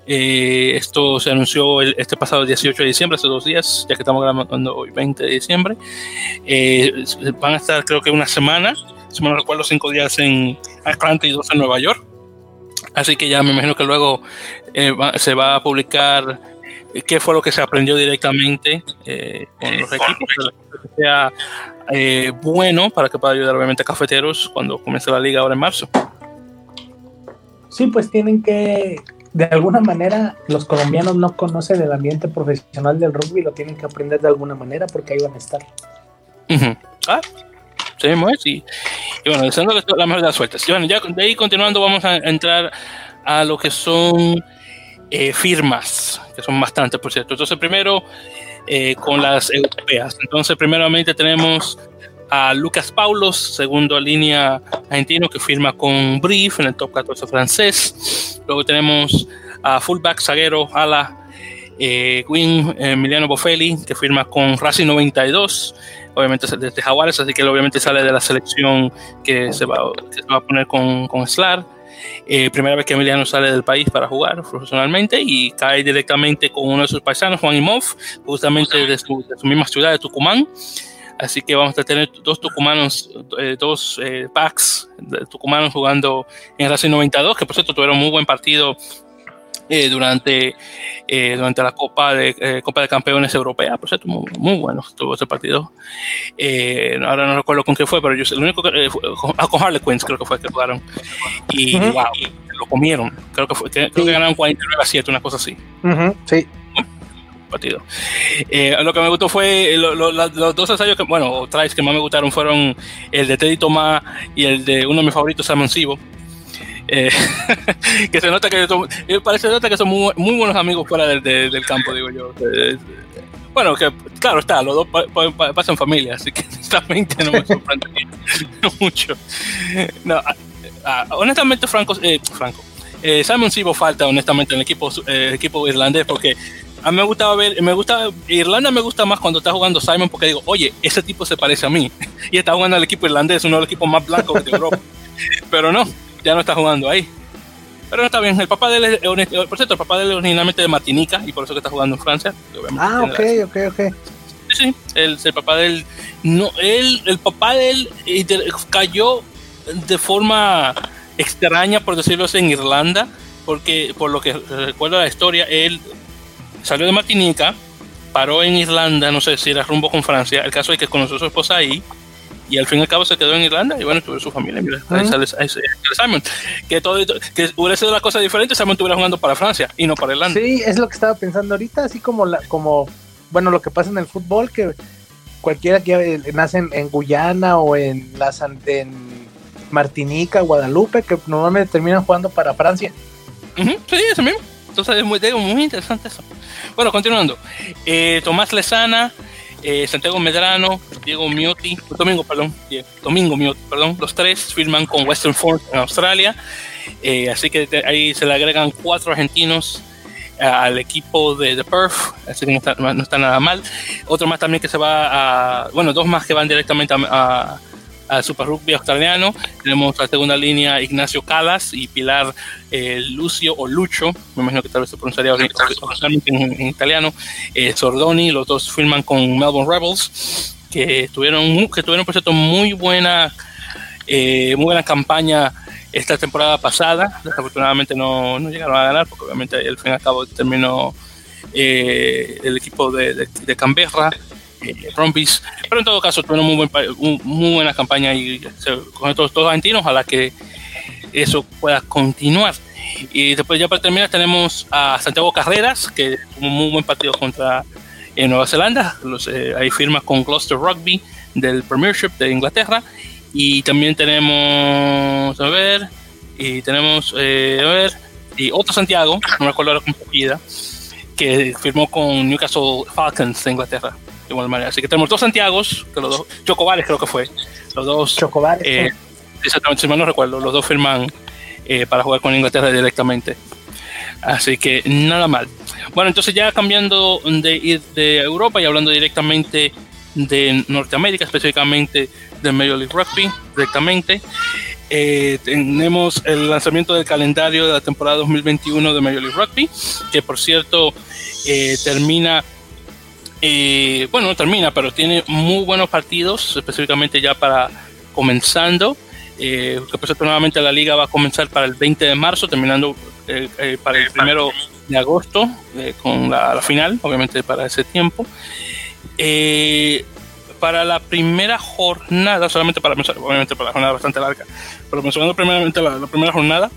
Eh, esto se anunció este pasado 18 de diciembre, hace dos días, ya que estamos grabando hoy 20 de diciembre. Eh, van a estar creo que una semana, si me no recuerdo, cinco días en Atlanta y dos en Nueva York. Así que ya me imagino que luego eh, se va a publicar qué fue lo que se aprendió directamente con los equipos, que sea bueno para que pueda ayudar obviamente a cafeteros cuando comience la liga ahora en marzo. Sí, pues tienen que de alguna manera los colombianos no conocen el ambiente profesional del rugby, lo tienen que aprender de alguna manera porque ahí van a estar. Ah, sí, y, y bueno, deseando la mejor de las suertes. Y bueno, ya de ahí continuando vamos a entrar a lo que son eh, firmas, que son bastantes, por cierto. Entonces, primero eh, con las europeas. Entonces, primeramente tenemos a Lucas Paulos, segundo línea argentino que firma con Brief en el top 14 francés. Luego tenemos a fullback zaguero ala eh, Win Emiliano Boffelli que firma con Racing 92. Obviamente desde Jaguares, así que obviamente sale de la selección que se va, a poner con, con SLAR. Eh, primera vez que Emiliano sale del país para jugar profesionalmente y cae directamente con uno de sus paisanos, Juan Imov, justamente de su misma ciudad de Tucumán. Así que vamos a tener dos tucumanos, eh, dos eh, packs de tucumanos jugando en Racing 92, que por cierto tuvieron muy buen partido eh, durante, durante la Copa de, Copa de Campeones Europea. Por cierto, muy, muy bueno estuvo ese partido. ahora no recuerdo con qué fue, pero yo sé, el único que ah, con Harlequins creo que fue que jugaron. Y wow, lo comieron. Creo que, fue, creo que ganaron 49 a 7, una cosa así. sí partido. Eh, lo que me gustó fue los dos ensayos que, bueno, o tries que más me gustaron fueron el de Teddy Tomás y el de uno de mis favoritos, Simon Sibo. Eh, que se nota que son, eh, parece nota que son muy, buenos amigos fuera del, campo, digo yo. bueno, que claro está, los dos pasan familia, así que honestamente no me sorprende mucho. No, honestamente, Franco, Franco Simon Sibo falta honestamente en el equipo, equipo irlandés porque a mí me gustaba ver, me gusta, Irlanda me gusta más cuando está jugando Simon porque digo, oye, ese tipo se parece a mí. Y está jugando al equipo irlandés, uno de los equipos más blancos de Europa. Pero no, ya no está jugando ahí. Pero no está bien, el papá de él, por cierto, el papá de él es originalmente de Martinica y por eso que está jugando en Francia. Ah, ok, ok, ok. Sí, sí, el, el papá de él, no, él, el papá de él cayó de forma extraña, por decirlo así, en Irlanda, porque por lo que recuerdo la historia, él salió de Martinica, paró en Irlanda, no sé si era rumbo con Francia. El caso es que conoció a su esposa ahí y al fin y al cabo se quedó en Irlanda y bueno, tuvo su familia. Mira, ahí sale, Simon. Que, todo, que hubiera sido la cosa diferente, Simon estuviera jugando para Francia y no para Irlanda. Sí, es lo que estaba pensando ahorita, así como, la, como bueno, lo que pasa en el fútbol, que cualquiera que nace en, Guyana o en, las, en, Martinica, Guadalupe, que normalmente terminan jugando para Francia. sí, eso mismo. Entonces es muy, muy interesante eso. Bueno, continuando. Eh, Tomás Lezana, eh, Santiago Medrano, Diego Miotti, Domingo, perdón, Domingo Miotti, perdón, los tres firman con Western Force en Australia. Eh, así que ahí se le agregan cuatro argentinos al equipo de, The Perf, así que no está, nada mal. Otro más también que se va a, bueno, dos más que van directamente a al Super Rugby australiano. Tenemos la segunda línea Ignacio Calas y Pilar eh, Lucio o Lucho, me imagino que tal vez se pronunciaría en, italiano, eh, Sordoni, los dos firman con Melbourne Rebels, que tuvieron, que tuvieron por cierto muy buena, eh, muy buena campaña esta temporada pasada. Desafortunadamente no, no, llegaron a ganar, porque obviamente al fin y al cabo terminó el equipo de, de Canberra eh, pero en todo caso tuvieron muy, buen, muy buena campaña y con estos dos argentinos, ojalá que eso pueda continuar. Y después ya para terminar tenemos a Santiago Carreras, que tuvo un muy buen partido contra eh, Nueva Zelanda, los, eh, ahí firma con Gloucester Rugby del Premiership de Inglaterra. Y también tenemos, a ver, y tenemos, a ver, y otro Santiago, no me acuerdo la que firmó con Newcastle Falcons de Inglaterra igual manera. Así que tenemos dos Santiagos, que los dos, Chocobares creo que fue, los dos. Chocobares. Eh, exactamente, si mal no recuerdo, los dos firman eh, para jugar con Inglaterra directamente. Así que nada mal. Bueno, entonces ya cambiando de ir de Europa y hablando directamente de Norteamérica, específicamente de Major League Rugby, directamente. Eh, tenemos el lanzamiento del calendario de la temporada 2021 de Major League Rugby, que por cierto termina eh, bueno, no termina, pero tiene muy buenos partidos, específicamente ya para comenzando. Eh, nuevamente la liga va a comenzar para el 20 de marzo, terminando eh, eh, para el primero de agosto, con la, final, obviamente para ese tiempo. para la primera jornada, solamente para obviamente para la jornada bastante larga, pero mencionando primeramente la, primera jornada,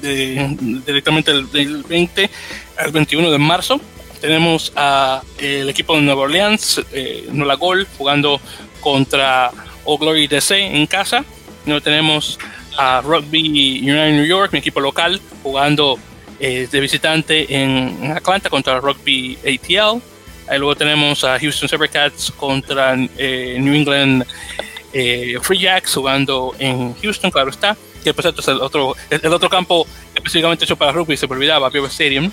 directamente del 20 al 21 de marzo, tenemos a el equipo de Nueva Orleans, eh, Nola Gol, jugando contra All Glory DC en casa. Luego tenemos a Rugby United New York, mi equipo local, jugando eh, de visitante en Atlanta contra Rugby ATL. Ahí luego tenemos a Houston Sabercats contra eh, New England eh, Free Jacks jugando en Houston, claro está que por cierto es el otro, el otro campo específicamente hecho para rugby, se me olvidaba, Pure Stadium.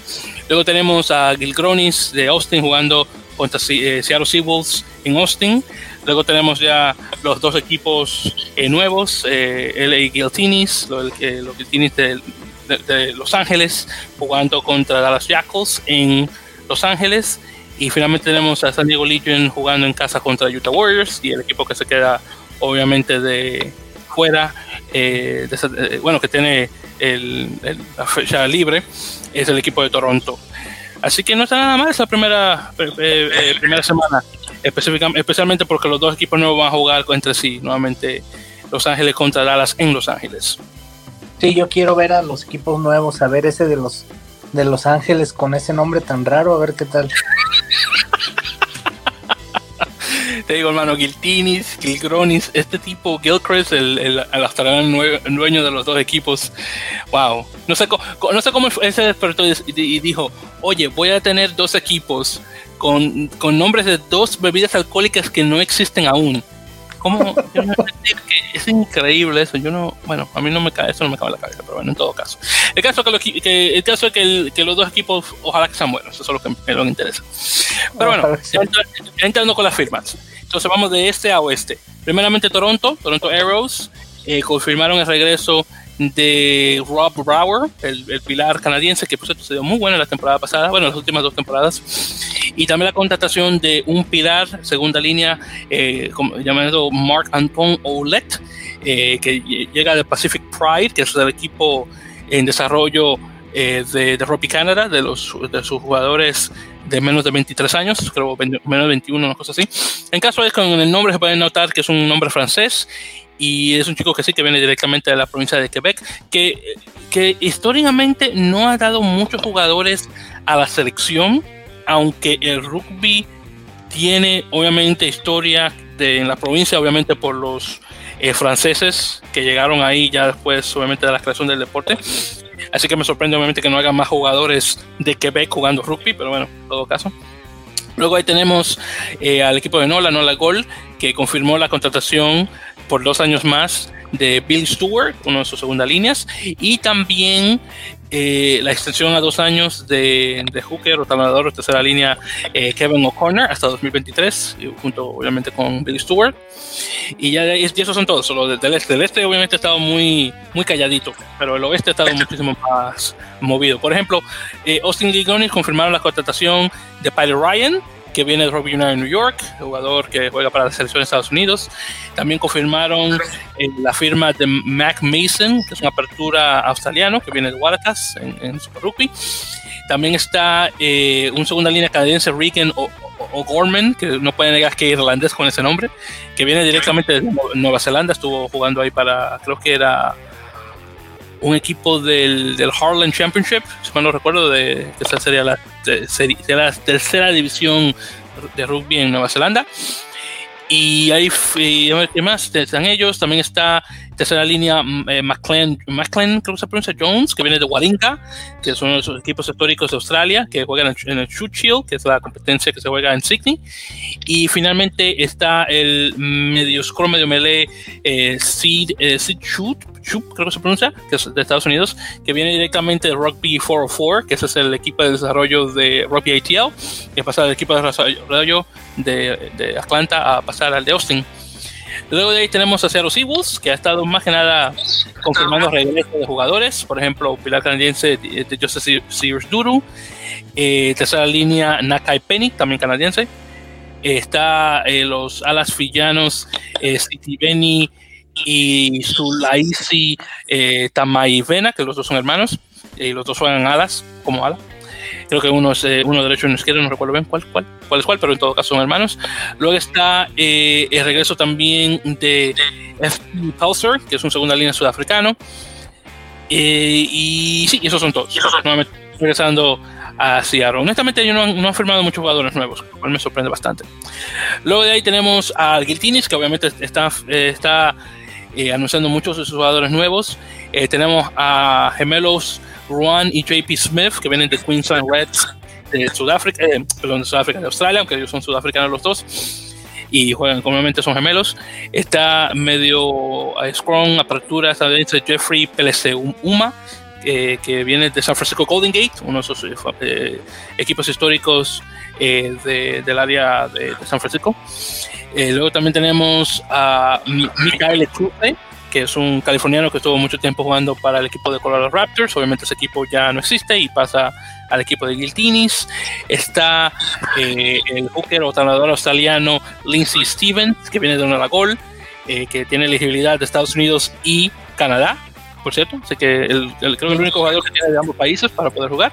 Luego tenemos a Gilgronis de Austin jugando contra eh, Seattle Seawolves en Austin. Luego tenemos ya los dos equipos eh, nuevos, eh, LA Guiltinis, los, los Guiltinis de, de, Los Ángeles, jugando contra Dallas Jackals en Los Ángeles. Y finalmente tenemos a San Diego Legion jugando en casa contra Utah Warriors y el equipo que se queda obviamente de fuera eh, eh, bueno, que tiene la fecha libre, es el equipo de Toronto. Así que no está nada mal esa primera, eh, primera semana, especialmente porque los dos equipos nuevos van a jugar entre sí, nuevamente Los Ángeles contra Dallas en Los Ángeles. Sí, yo quiero ver a los equipos nuevos, a ver ese de los de Los Ángeles con ese nombre tan raro, a ver qué tal. Te digo, hermano, Giltinis, Gilgronis, este tipo, Gilchrist, el, el, el australiano dueño de los dos equipos, wow. No sé, no sé cómo ese despertó y dijo, oye, voy a tener dos equipos con, con nombres de dos bebidas alcohólicas que no existen aún. ¿Cómo? es increíble eso. Yo no, bueno, a mí no me cae, eso no me cabe la cabeza, pero bueno, en todo caso. El caso, que, que el caso es que, que, los dos equipos, ojalá que sean buenos, eso es lo que me, lo interesa. Pero bueno, entrando con las firmas. Entonces vamos de este a oeste. Primeramente Toronto, Toronto Arrows, eh, confirmaron el regreso de Rob Brower, el, pilar canadiense, que por cierto se dio muy bueno la temporada pasada, bueno, las últimas dos temporadas, y también la contratación de un pilar, segunda línea, eh, llamado Mark Anton Oulet, eh, que llega de Pacific Pride, que es el equipo en desarrollo eh, de, de Rugby Canada, de, los, de sus jugadores de menos de 23 años, creo menos de 21, una cosa así. En caso de con el nombre se puede notar que es un nombre francés y es un chico que sí que viene directamente de la provincia de Quebec, que, que históricamente no ha dado muchos jugadores a la selección, aunque el rugby tiene obviamente historia de, en la provincia, obviamente por los franceses que llegaron ahí ya después, obviamente, de la creación del deporte. Así que me sorprende, obviamente, que no haya más jugadores de Quebec jugando rugby, pero bueno, en todo caso. Luego ahí tenemos al equipo de Nola, Nola Gol, que confirmó la contratación por dos años más de Bill Stewart, uno de sus segunda líneas, y también eh, la extensión a dos años de, de Hooker, rotador de tercera línea eh, Kevin O'Connor hasta 2023, junto obviamente con Bill Stewart. Y ya y esos son todos, solo del este. Del este obviamente ha estado muy, muy calladito, pero el oeste ha estado muchísimo más movido. Por ejemplo, eh, Austin Gigonis confirmaron la contratación de Pilot Ryan, que viene de Rugby United New York, jugador que juega para la selección de Estados Unidos. También confirmaron eh, la firma de Mac Mason, que es una apertura australiano que viene de Waratahs en, Super Rugby. También está eh, un segunda línea canadiense, Regan O'Gorman, que no puede negar que es irlandés con ese nombre, que viene directamente de Nueva Zelanda, estuvo jugando ahí para, creo que era un equipo del, del Harlem Championship, si mal no recuerdo, de, que esa sería la, tercera división de rugby en Nueva Zelanda. Y ahí, ¿qué más? Están ellos, también está tercera línea mm, eh, McLean, creo que se pronuncia Jones, que viene de Waringa, que son los equipos históricos de Australia, que juegan en, el Shoot Shield, que es la competencia que se juega en Sydney. Y finalmente está el medio scrum, medio melee eh, Seed, eh, Seed Shoot, creo que se pronuncia, que es de Estados Unidos, que viene directamente de Rugby 404, que ese es el equipo de desarrollo de Rugby ATL, que pasa del equipo de desarrollo de, de Atlanta a pasar al de Austin. Luego de ahí tenemos a Seattle Seawolves, que ha estado más que nada confirmando regreso de jugadores. Por ejemplo, pilar canadiense de Joseph Sears Duru. Eh, tercera línea, Nakai Penny, también canadiense. está eh, los alas fillanos, eh, City Benny y Sulaisi eh, Vena, que los dos son hermanos, y los dos juegan alas, como alas. Creo que uno es eh, uno derecho y uno izquierdo, no recuerdo bien cuál, cuál, cuál es cuál, pero en todo caso son hermanos. Luego está eh, el regreso también de F. Pulsar, que es un segunda línea sudafricano. Eh, y sí, esos son todos. Nuevamente regresando a Seattle. Honestamente, yo no, no han firmado muchos jugadores nuevos, lo cual me sorprende bastante. Luego de ahí tenemos al Guiltinis, que obviamente está, está anunciando muchos de sus jugadores nuevos. tenemos a Gemelos Juan y JP Smith, que vienen de Queensland Reds de Sudáfrica, eh, perdón, de Sudáfrica, de Australia, aunque ellos son sudafricanos los dos, y juegan, comúnmente son gemelos. Está medio a Scrum, apertura estadounidense Jeffrey PLC Uma, que viene de San Francisco Golden Gate, uno de esos eh, equipos históricos eh, del área de, San Francisco. luego también tenemos a Mikael Cruze, que es un californiano que estuvo mucho tiempo jugando para el equipo de Colorado Raptors. Obviamente ese equipo ya no existe y pasa al equipo de Giltinis. Está eh, el hooker o tanador australiano Lindsay Stevens, que viene de una Gol, eh, que tiene elegibilidad de Estados Unidos y Canadá. Por cierto, así que el, creo que el único jugador que tiene de ambos países para poder jugar.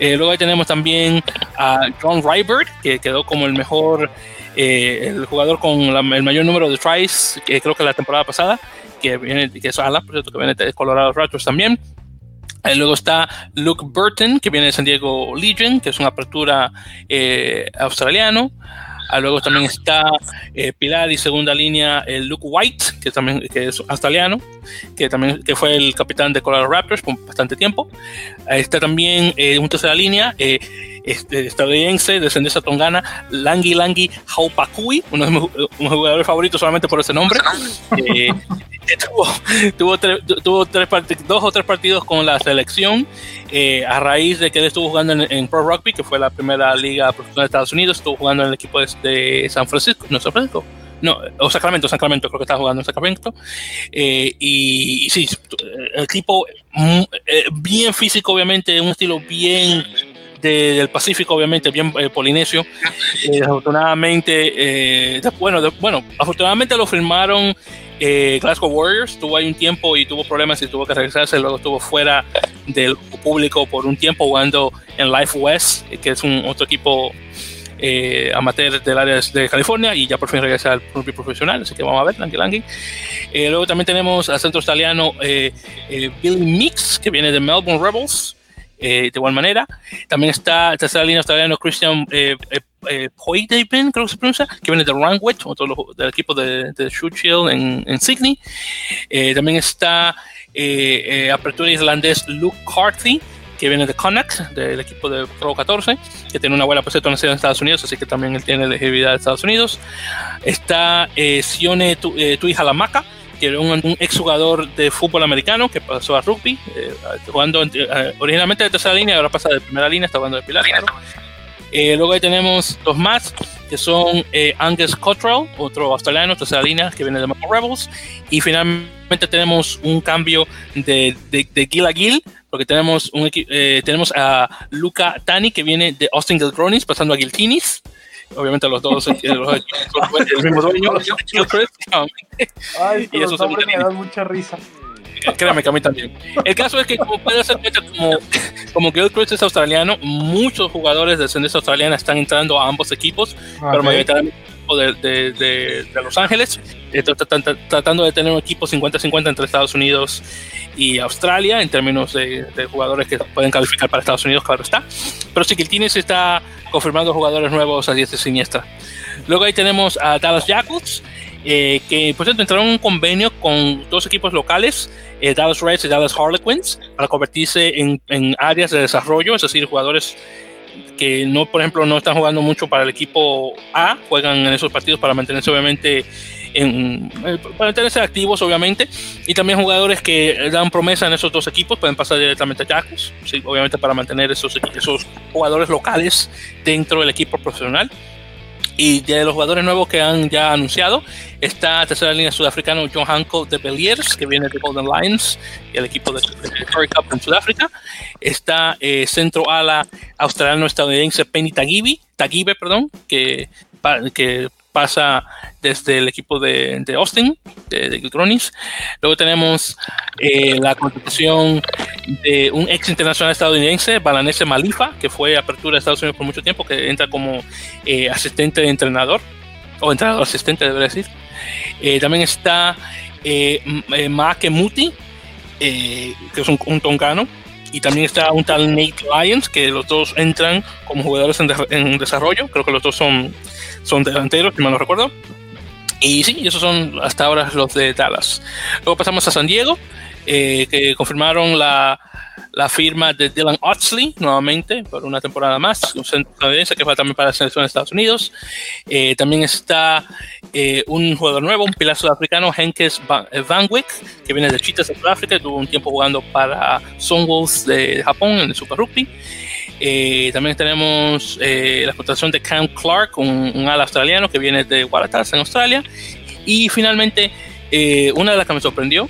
Eh, luego ahí tenemos también a John Rybert, que quedó como el mejor, el jugador con el mayor número de tries, que creo que la temporada pasada que viene, que es ala, por cierto, que viene de Colorado Raptors también. Y luego está Luke Burton, que viene de San Diego Legion, que es una apertura eh, australiano. Ah, luego también está eh, pilar y segunda línea el Luke White, que también que es australiano, que también que fue el capitán de Colorado Raptors por bastante tiempo. está también eh, un tercera línea eh, este, estadounidense, descendencia tongana, Langi Langi Haupakui, uno de mis jugadores favoritos solamente por ese nombre. tuvo, tuvo, tres dos o tres partidos con la selección eh, a raíz de que él estuvo jugando en, Pro Rugby, que fue la primera liga profesional de Estados Unidos, estuvo jugando en el equipo de, San Francisco, no San Francisco, no, o Sacramento, Sacramento, creo que estaba jugando en Sacramento. Eh, y, sí, el equipo mm, eh, bien físico, obviamente, un estilo bien del Pacífico, obviamente, bien polinesio. afortunadamente, bueno, bueno, afortunadamente lo firmaron eh, Glasgow Warriors tuvo ahí un tiempo y tuvo problemas y tuvo que regresarse, luego estuvo fuera del público por un tiempo jugando en Life West, que es un otro equipo eh, amateur del área de California y ya por fin regresa al rugby profesional, así que vamos a ver, Lanky Lanky. Eh, luego también tenemos al centro australiano Billy Mix, que viene de Melbourne Rebels, de igual manera. También está la tercera línea australiano Christian eh, creo que se pronuncia, que viene de Rangwich, otro del equipo de, de en, en Sydney. también está apertura islandés Luke Carthy, que viene de Connacht, del equipo de Pro 14, que tiene una buena posición en Estados Unidos, así que también él tiene elegibilidad de Estados Unidos. Está eh, Sione Tui Halamaka, que era un, exjugador de fútbol americano que pasó a rugby, eh, jugando eh, originalmente de tercera línea, ahora pasa de primera línea, está jugando de pilar. Eh, luego ahí tenemos dos más, que son Angus Cottrell, otro australiano, tercera línea, que viene de Marvel Rebels. Y finalmente tenemos un cambio de, de, de Gil a Gil, porque tenemos, un, tenemos a Luca Tani, que viene de Austin Gilgronis, pasando a Giltinis obviamente los dos los, el mismo dueño Ay, y eso me dan mucha risa. Créeme que a mí también. El caso es que como puede ser como como Gilchrist es australiano muchos jugadores de descendencia australiana están entrando a ambos equipos pero mayoritariamente de, de, de, de, Los Ángeles, tratando de tener un equipo 50-50 entre Estados Unidos y Australia en términos de, jugadores que pueden calificar para Estados Unidos, claro está. Pero sí que el Tines está confirmando jugadores nuevos a diestra y siniestra. Luego ahí tenemos a Dallas Jackals, eh, que por cierto entraron en un convenio con dos equipos locales, eh, Dallas Reds y Dallas Harlequins, para convertirse en, en áreas de desarrollo, es decir, jugadores que no, por ejemplo, no están jugando mucho para el equipo A, juegan en esos partidos para mantenerse obviamente en, eh, para mantenerse activos obviamente y también jugadores que dan promesa en esos dos equipos pueden pasar directamente a Jacos, ¿sí? obviamente para mantener esos, esos jugadores locales dentro del equipo profesional y de los jugadores nuevos que han ya anunciado, está tercera línea sudafricano John Hancock de Beliers, que viene de Golden Lions, el equipo de, Curry Cup en Sudáfrica. Está eh, centro ala australiano-estadounidense Penny Tagibe, Tagibe perdón, que, que pasa desde el equipo de, de Austin, de, de Luego tenemos eh, la contratación de un ex internacional estadounidense, Balanese Malifa, que fue apertura de Estados Unidos por mucho tiempo, que entra como eh, asistente de entrenador, o entrenador asistente, debería decir. Eh, también está eh, Maake Muti, que es un, un, tongano, y también está un tal Nate Lyons, que los dos entran como jugadores en, en desarrollo, creo que los dos son son delanteros, si mal no recuerdo. Y sí, esos son hasta ahora los de Dallas. Luego pasamos a San Diego, eh, que confirmaron la, la, firma de Dylan Oxley nuevamente por una temporada más, un estadounidense que va también para la selección de Estados Unidos. Eh, también está eh, un jugador nuevo, un pilar sudafricano, Henkes Van Wyck, que viene de de Sudáfrica, tuvo un tiempo jugando para Sunwolves de Japón en el Super Rugby. Eh, también tenemos eh, la contratación de Cam Clark, un, ala australiano que viene de Waratahs en Australia. Y finalmente, eh, una de las que me sorprendió,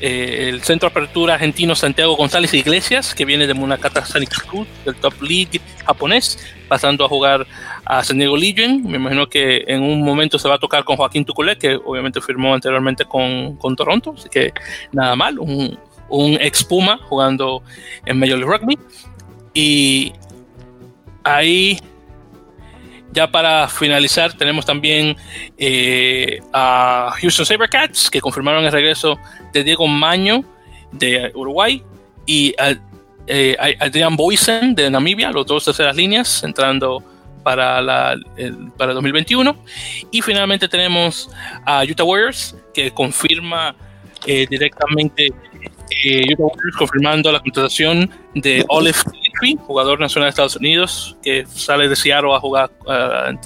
el centro de apertura argentino Santiago González Iglesias, que viene de Munakata Cruz, del Top League japonés, pasando a jugar a San Diego Legion. Me imagino que en un momento se va a tocar con Joaquín Tuculé, que obviamente firmó anteriormente con, con Toronto, así que nada mal, un, un ex Puma jugando en Major League Rugby. Y ahí, ya para finalizar, tenemos también eh, a Houston Sabercats, que confirmaron el regreso de Diego Maño de Uruguay y eh, Adrian Boysen de Namibia, los dos terceras líneas, entrando para, la, para 2021. Y finalmente tenemos a Utah Warriors, que confirma eh, directamente eh, confirmando la contratación de Olive jugador nacional de Estados Unidos, que sale de Seattle a jugar,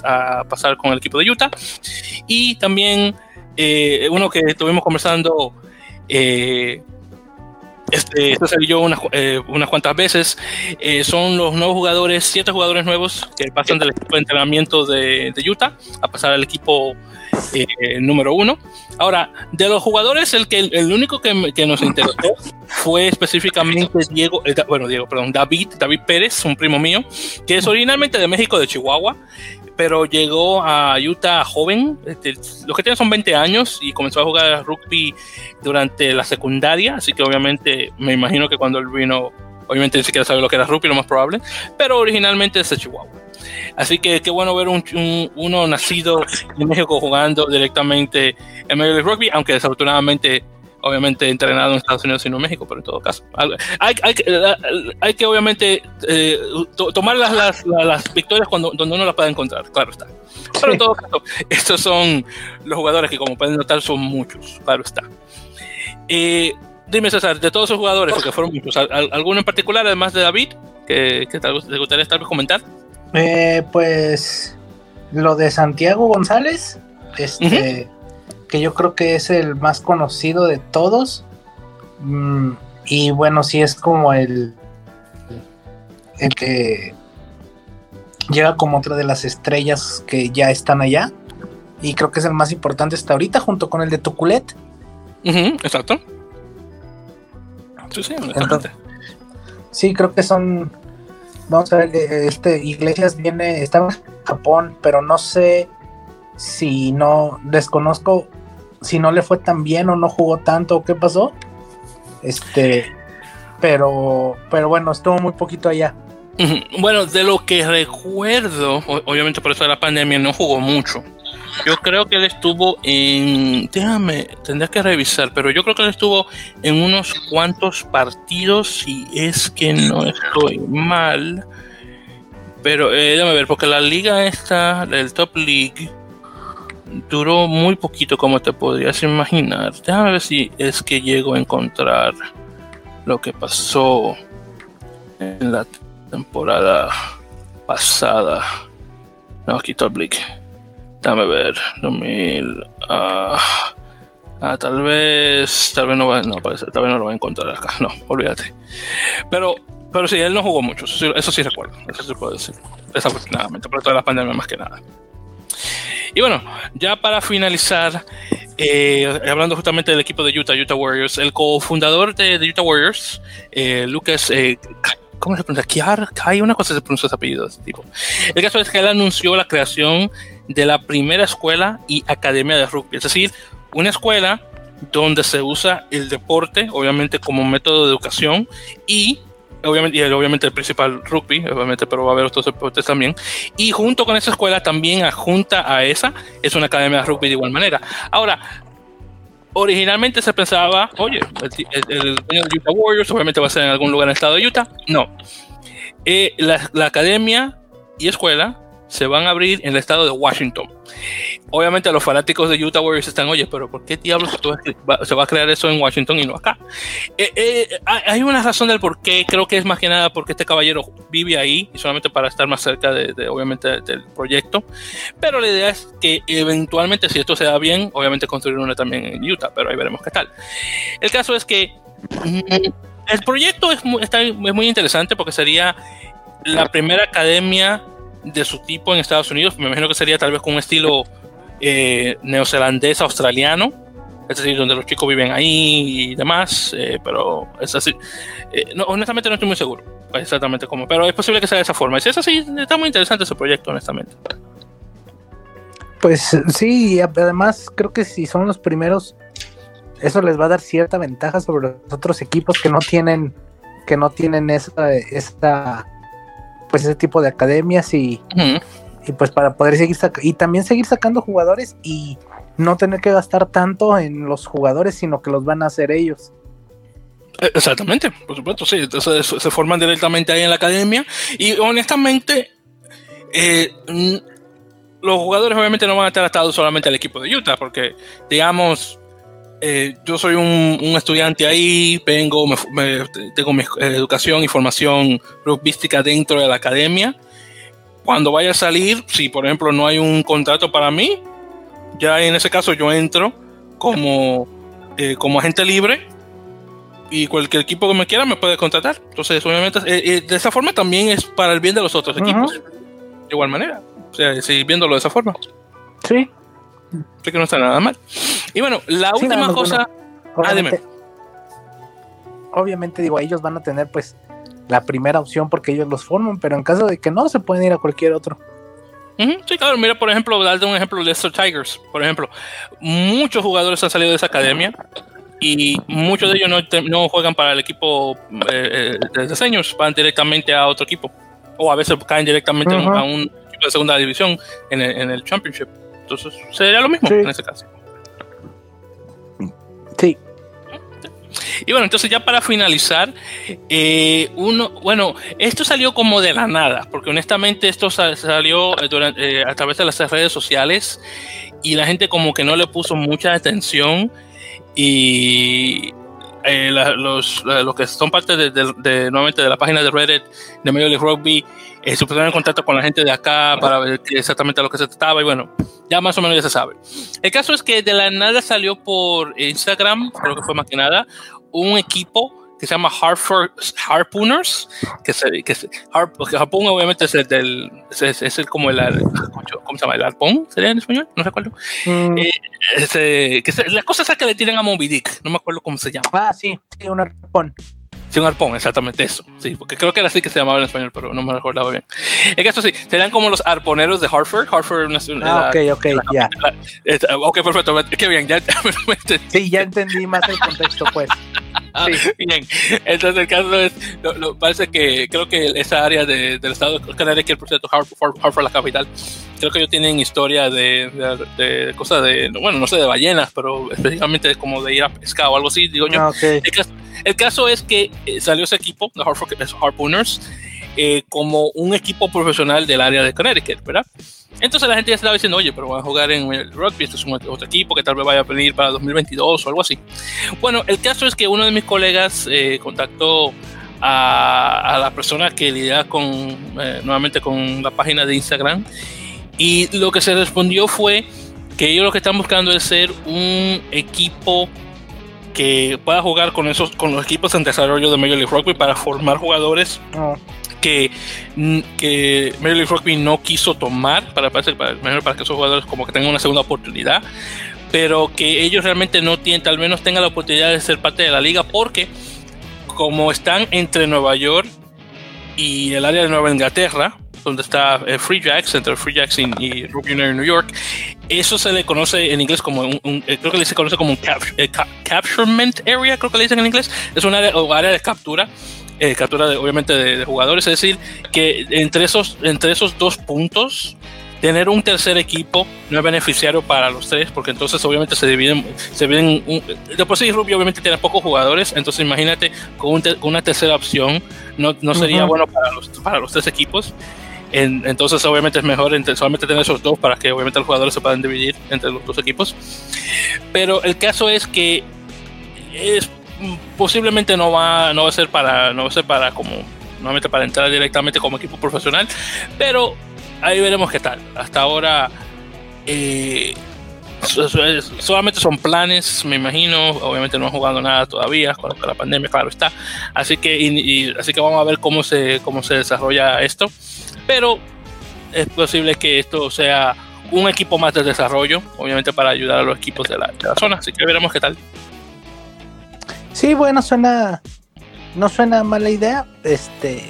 a pasar con el equipo de Utah. Y también eh, uno que estuvimos conversando, eh, este, esto salió unas, eh, unas cuantas veces, eh, son los nuevos jugadores, siete jugadores nuevos que pasan del equipo de entrenamiento de, de Utah a pasar al equipo eh, número uno. Ahora, de los jugadores, el, que, el único que, que nos interesó fue específicamente Diego, eh, bueno, Diego, perdón, David, David Pérez, un primo mío, que es originalmente de México, de Chihuahua, pero llegó a Utah joven, este, los que tiene son 20 años y comenzó a jugar rugby durante la secundaria, así que obviamente me imagino que cuando él vino, obviamente ni siquiera sabe lo que era rugby, lo más probable, pero originalmente es de Chihuahua. Así que qué bueno ver un, uno nacido en México jugando directamente en medio del rugby, aunque desafortunadamente obviamente entrenado en Estados Unidos y no en México, pero en todo caso. Hay, hay, hay que obviamente eh, tomar las, las, las, victorias cuando donde uno las pueda encontrar, claro está. Pero en todo caso, estos son los jugadores que como pueden notar son muchos, claro está. Eh, dime César, de todos esos jugadores, porque fueron muchos, ¿alguno en particular, además de David, que, que te gustaría tal vez comentar? Eh, pues lo de Santiago González, este, que yo creo que es el más conocido de todos. Mm, y bueno, sí es como el, el que llega como otra de las estrellas que ya están allá. Y creo que es el más importante hasta ahorita, junto con el de Tuculet. exacto. Sí, sí, sí, creo que son. Vamos a ver, eh, este Iglesias viene, estaba en Japón, pero no sé si no, desconozco si no le fue tan bien o no jugó tanto o qué pasó. Este, pero, pero bueno, estuvo muy poquito allá. Bueno, de lo que recuerdo, obviamente por eso de la pandemia no jugó mucho. Yo creo que él estuvo en. Déjame, tendría que revisar, pero yo creo que él estuvo en unos cuantos partidos, si es que no estoy mal. Pero eh, déjame ver, porque la liga esta, el Top League, duró muy poquito, como te podrías imaginar. Déjame ver si es que llego a encontrar lo que pasó en la temporada pasada. No, aquí Top League. Dame ver, 2000. Ah, ah, tal vez. Tal vez no va, no, parece, tal vez no lo va a encontrar acá. No, olvídate. Pero, pero sí, él no jugó mucho. Eso sí, recuerdo. Eso sí puedo decir. Desafortunadamente, por toda la pandemia más que nada. Y bueno, ya para finalizar, eh, hablando justamente del equipo de Utah, Utah Warriors, el cofundador de, de Utah Warriors, eh, Lucas eh, ¿cómo se pronuncia? Kiar, hay una cosa se pronuncia ese apellido tipo. El caso es que él anunció la creación de la primera escuela y academia de rugby, es decir, una escuela donde se usa el deporte, obviamente como método de educación y obviamente, y obviamente el principal rugby, obviamente, pero va a haber otros deportes también. Y junto con esa escuela también adjunta a esa es una academia de rugby de igual manera. Ahora, originalmente se pensaba, oye, el, dueño de Utah Warriors obviamente va a ser en algún lugar en el estado de Utah. No. Eh, la, la, academia y escuela se van a abrir en el estado de Washington. Obviamente los fanáticos de Utah Warriors están, oye, pero ¿por qué diablos se va a crear eso en Washington y no acá? Eh, eh, hay una razón del por qué, creo que es más que nada porque este caballero vive ahí y solamente para estar más cerca de, obviamente, del proyecto. Pero la idea es que eventualmente, si esto se da bien, obviamente construir una también en Utah, pero ahí veremos qué tal. El caso es que mm, el proyecto es está, es muy interesante porque sería la primera academia de su tipo en Estados Unidos. Me imagino que sería tal vez con un estilo eh, neozelandés australiano, es decir, donde los chicos viven ahí y demás, eh, pero es así. Eh, honestamente no estoy muy seguro exactamente cómo, pero es posible que sea de esa forma. Y si es así, está muy interesante ese proyecto, honestamente. Pues sí, además creo que si son los primeros, eso les va a dar cierta ventaja sobre los otros equipos que no tienen, que no tienen esa, esta pues ese tipo de academias y, y pues para poder seguir y también seguir sacando jugadores y no tener que gastar tanto en los jugadores, sino que los van a hacer ellos. Eh, exactamente, por supuesto, sí. Entonces se forman directamente ahí en la academia. Y honestamente, eh, los jugadores obviamente no van a estar atados solamente al equipo de Utah, porque digamos, eh, yo soy un, estudiante ahí, vengo, tengo mi educación y formación rugbyística dentro de la academia. Cuando vaya a salir, si por ejemplo no hay un contrato para mí, ya en ese caso yo entro como, eh, como agente libre y cualquier equipo que me quiera me puede contratar. Entonces, obviamente, eh, de esa forma también es para el bien de los otros equipos. De igual manera. O sea, seguir viéndolo de esa forma. Sí, que no está nada mal. Y bueno, la última cosa. obviamente, obviamente, digo, ellos van a tener pues la primera opción porque ellos los forman, pero en caso de que no, se pueden ir a cualquier otro. sí, claro, mira, por ejemplo, darte un ejemplo, Leicester Tigers, por ejemplo. Muchos jugadores han salido de esa academia y muchos de ellos no, no juegan para el equipo eh, eh, de diseños, van directamente a otro equipo. O a veces caen directamente a un equipo de segunda división en el, en el Championship. Entonces sería lo mismo en ese caso. Sí. Y bueno, entonces ya para finalizar, eh, uno, bueno, esto salió como de la nada, porque honestamente esto salió eh, durante, eh, a través de las redes sociales y la gente como que no le puso mucha atención y los, los, que son parte de, de, nuevamente de la página de Reddit de Major League Rugby eh, se pusieron en contacto con la gente de acá para ver exactamente lo que se trataba y bueno, ya más o menos ya se sabe. El caso es que de la nada salió por Instagram, creo que fue más que nada, un equipo que se llama Hartford Harpooners, que, se, que se, Harpoon obviamente es el del, es, es el como el, ¿cómo se llama? El arpón, ¿sería en español? No recuerdo. Mm. Eh, ese, que se, la cosa que le tiran a Moby Dick, no me acuerdo cómo se llama. Ah, sí, sí, un arpón. Sí, un arpón, exactamente eso. Sí, porque creo que era así que se llamaba en español, pero no me recordaba bien. En caso sí, serían como los arponeros de Hartford. Hartford es una. Ah, ok, ok, ya. ok, perfecto. Qué bien, ya. sí, ya entendí más el contexto, pues. Sí. Bien, entonces el caso es, lo, parece que creo que esa área de, del estado de Connecticut, por cierto, Hartford, Hartford, la capital, creo que ellos tienen historia de, de, cosas de, bueno, no sé, de ballenas, pero específicamente como de ir a pescar o algo así, digo yo. Ah, okay. El caso es que eh, salió ese equipo, los Harpooners, eh, como un equipo profesional del área de Connecticut, ¿verdad? Entonces la gente ya estaba diciendo, oye, pero van a jugar en el rugby, esto es un otro equipo que tal vez vaya a venir para 2022 o algo así. Bueno, el caso es que uno de mis colegas eh, contactó a, la persona que lidia con, nuevamente con la página de Instagram y lo que se respondió fue que ellos lo que están buscando es ser un equipo que pueda jugar con esos con los equipos en desarrollo de Major League Rugby para formar jugadores ah. Que, que Major League Rugby no quiso tomar para, para, para que esos jugadores como que tengan una segunda oportunidad pero que ellos realmente no tienen, al menos tengan la oportunidad de ser parte de la liga porque como están entre Nueva York y el área de Nueva Inglaterra donde está eh, Free Jacks, entre Free Jacks y, Rugby Union New York. Eso se le conoce en inglés como un, eh, creo que se conoce como un eh, capturement area, creo que le dicen en inglés. Es un área, área de captura. Captura de, obviamente de, jugadores, es decir, que entre esos, entre esos dos puntos tener un tercer equipo no es beneficiario para los tres, porque entonces obviamente se dividen, se dividen de por sí Rugby obviamente tiene pocos jugadores, entonces imagínate con, una tercera opción, no, no sería bueno para los, para los tres equipos. Entonces, obviamente es mejor solamente tener esos dos para que obviamente los jugadores se puedan dividir entre los dos equipos. Pero el caso es que es posiblemente no va, no va a ser para, no va a ser para como nuevamente para entrar directamente como equipo profesional, pero ahí veremos qué tal. Hasta ahora eh, solamente son planes, me imagino. Obviamente no han jugado nada todavía con la pandemia, claro está. Así que, así que vamos a ver cómo se, cómo se desarrolla esto pero es posible que esto sea un equipo más de desarrollo, obviamente para ayudar a los equipos de la, zona, así que veremos qué tal. Sí, bueno, suena, no suena mala idea, este,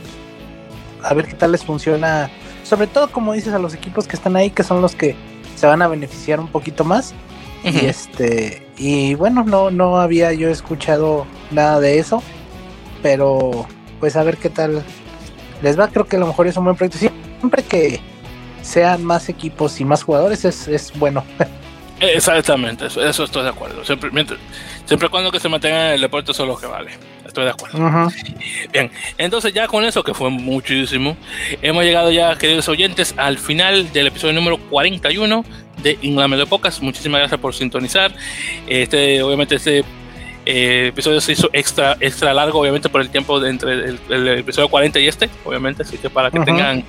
a ver qué tal les funciona, sobre todo como dices a los equipos que están ahí, que son los que se van a beneficiar un poquito más, y este, y bueno, no, no había yo escuchado nada de eso, pero pues a ver qué tal les va, creo que a lo mejor es un buen proyecto. Siempre que sean más equipos y más jugadores es, es bueno. Exactamente, eso, eso, estoy de acuerdo. Siempre, siempre cuando que se mantenga en el deporte, eso es lo que vale. Estoy de acuerdo. Bien, entonces ya con eso, que fue muchísimo, hemos llegado ya, queridos oyentes, al final del episodio número 41 de Inglaterra de Pocas. Muchísimas gracias por sintonizar. Este, obviamente, este eh, el episodio se hizo extra, extra largo, obviamente, por el tiempo de entre el, episodio 40 y este, obviamente, así que para que tengan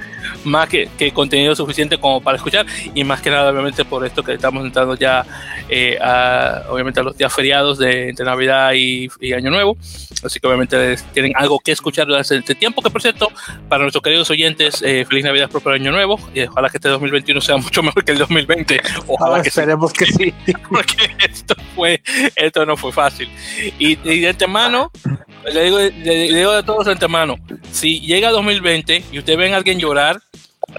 más que, contenido suficiente como para escuchar, y más que nada, obviamente, por esto que estamos entrando ya, eh, a, obviamente, a los días feriados de entre Navidad y, Año Nuevo, así que obviamente tienen algo que escuchar durante este tiempo, que por cierto, para nuestros queridos oyentes, eh, feliz Navidad, próspero Año Nuevo, y ojalá que este 2021 sea mucho mejor que el 2020, ojalá que esperemos que sí, porque esto fue, esto no fue fácil. Y, de antemano, le digo, le digo de todos de antemano, si llega 2020 y usted ven a alguien llorar,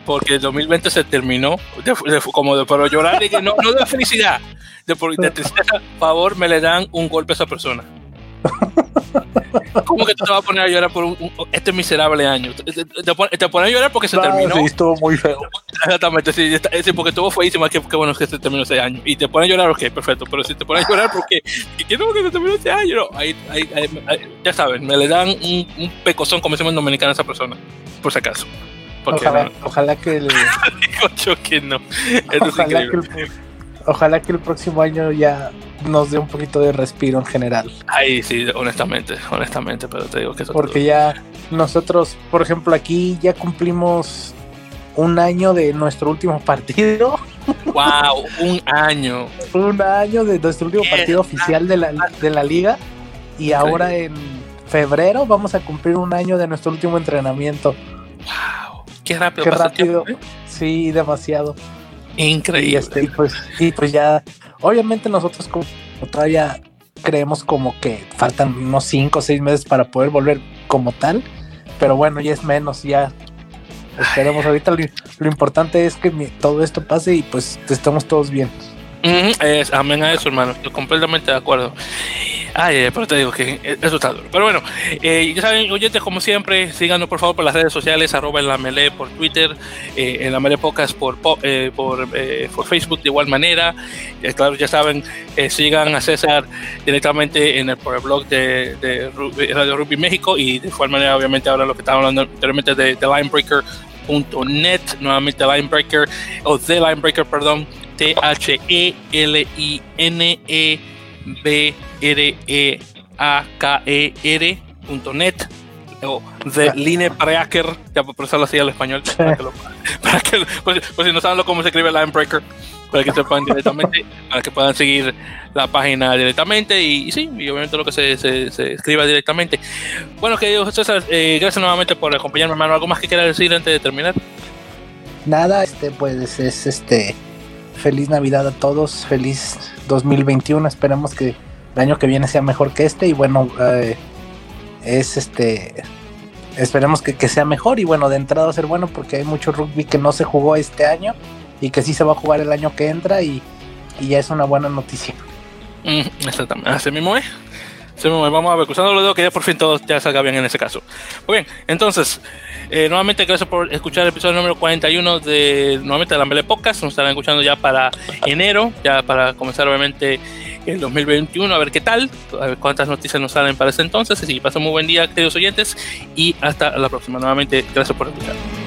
porque el 2020 se terminó, como de, pero llorar, no, no de felicidad, de, de tristeza, favor, me le dan un golpe a esa persona. ¿Cómo que tú te vas a poner a llorar por un, este miserable año? Te, te, pones a llorar porque se terminó. Sí, estuvo muy feo. Exactamente, sí, sí porque estuvo feísimo. Qué, qué bueno que se terminó ese año. Y te pones a llorar, ok, perfecto. Pero si te pones a llorar porque quiero que se terminó ese año, no, ahí, ahí, ya saben, me le dan un, un pecozón, como decimos en dominicana, a esa persona, por si acaso. Ojalá, ojalá, que el. que no. Ojalá que el, ojalá que el próximo año ya nos dé un poquito de respiro en general. Ay, sí, honestamente, honestamente, pero te digo que eso Porque ya nosotros, por ejemplo, aquí ya cumplimos un año de nuestro último partido. ¡Wow! Un año. un año de nuestro último partido oficial de la, de la liga. Y ahora en febrero vamos a cumplir un año de nuestro último entrenamiento. ¡Wow! ¡Qué rápido! Qué rápido. ¿eh? Sí, demasiado. Increíble. Y, este, pues, y pues ya Obviamente nosotros como todavía creemos como que faltan unos 5 o 6 meses para poder volver como tal, pero bueno, ya es menos, ya esperemos. Ahorita lo, importante es que todo esto pase y pues estemos todos bien. Es, amén a eso, hermano, estoy completamente de acuerdo. Ay, pero te digo que eso está duro. Pero bueno, eh, ya saben, oyentes, como siempre, síganos por favor por las redes sociales, arroba en la melee por Twitter, eh, en la melee podcast por, eh, por, por, Facebook de igual manera. claro, ya saben, sigan a César directamente en el, por el blog de, de, Radio Rugby México y de igual manera, obviamente, ahora lo que estaba hablando anteriormente de, de linebreaker.net, nuevamente Linebreaker, o The Linebreaker, perdón, T-H-E-L-I-N-E b r e a k e r.net o de Linebreaker, ya por expresarlo así al español, para que, lo, para que pues, pues, si no saben cómo se escribe Linebreaker, para que sepan directamente, para que puedan seguir la página directamente y, sí, y obviamente lo que se, se, escriba directamente. Bueno, querido César, eh, gracias nuevamente por acompañarme, hermano. ¿Algo más que quiera decir antes de terminar? Nada, este, pues es este. Feliz Navidad a todos, feliz 2021. Esperemos que el año que viene sea mejor que este. Y bueno, eh, es este. Esperemos que, que, sea mejor. Y bueno, de entrada va a ser bueno porque hay mucho rugby que no se jugó este año y que sí se va a jugar el año que entra. Y, y ya es una buena noticia. Mm, exactamente, así mismo es. Vamos a ver, cruzando los dedos que ya por fin todo ya salga bien en ese caso. Muy bien, entonces, eh, nuevamente gracias por escuchar el episodio número 41 de nuevamente de la Mele Podcast. Nos estarán escuchando ya para enero, ya para comenzar obviamente el 2021, a ver qué tal, a ver cuántas noticias nos salen para ese entonces. Así que pasen muy buen día, queridos oyentes, y hasta la próxima. Nuevamente, gracias por escuchar.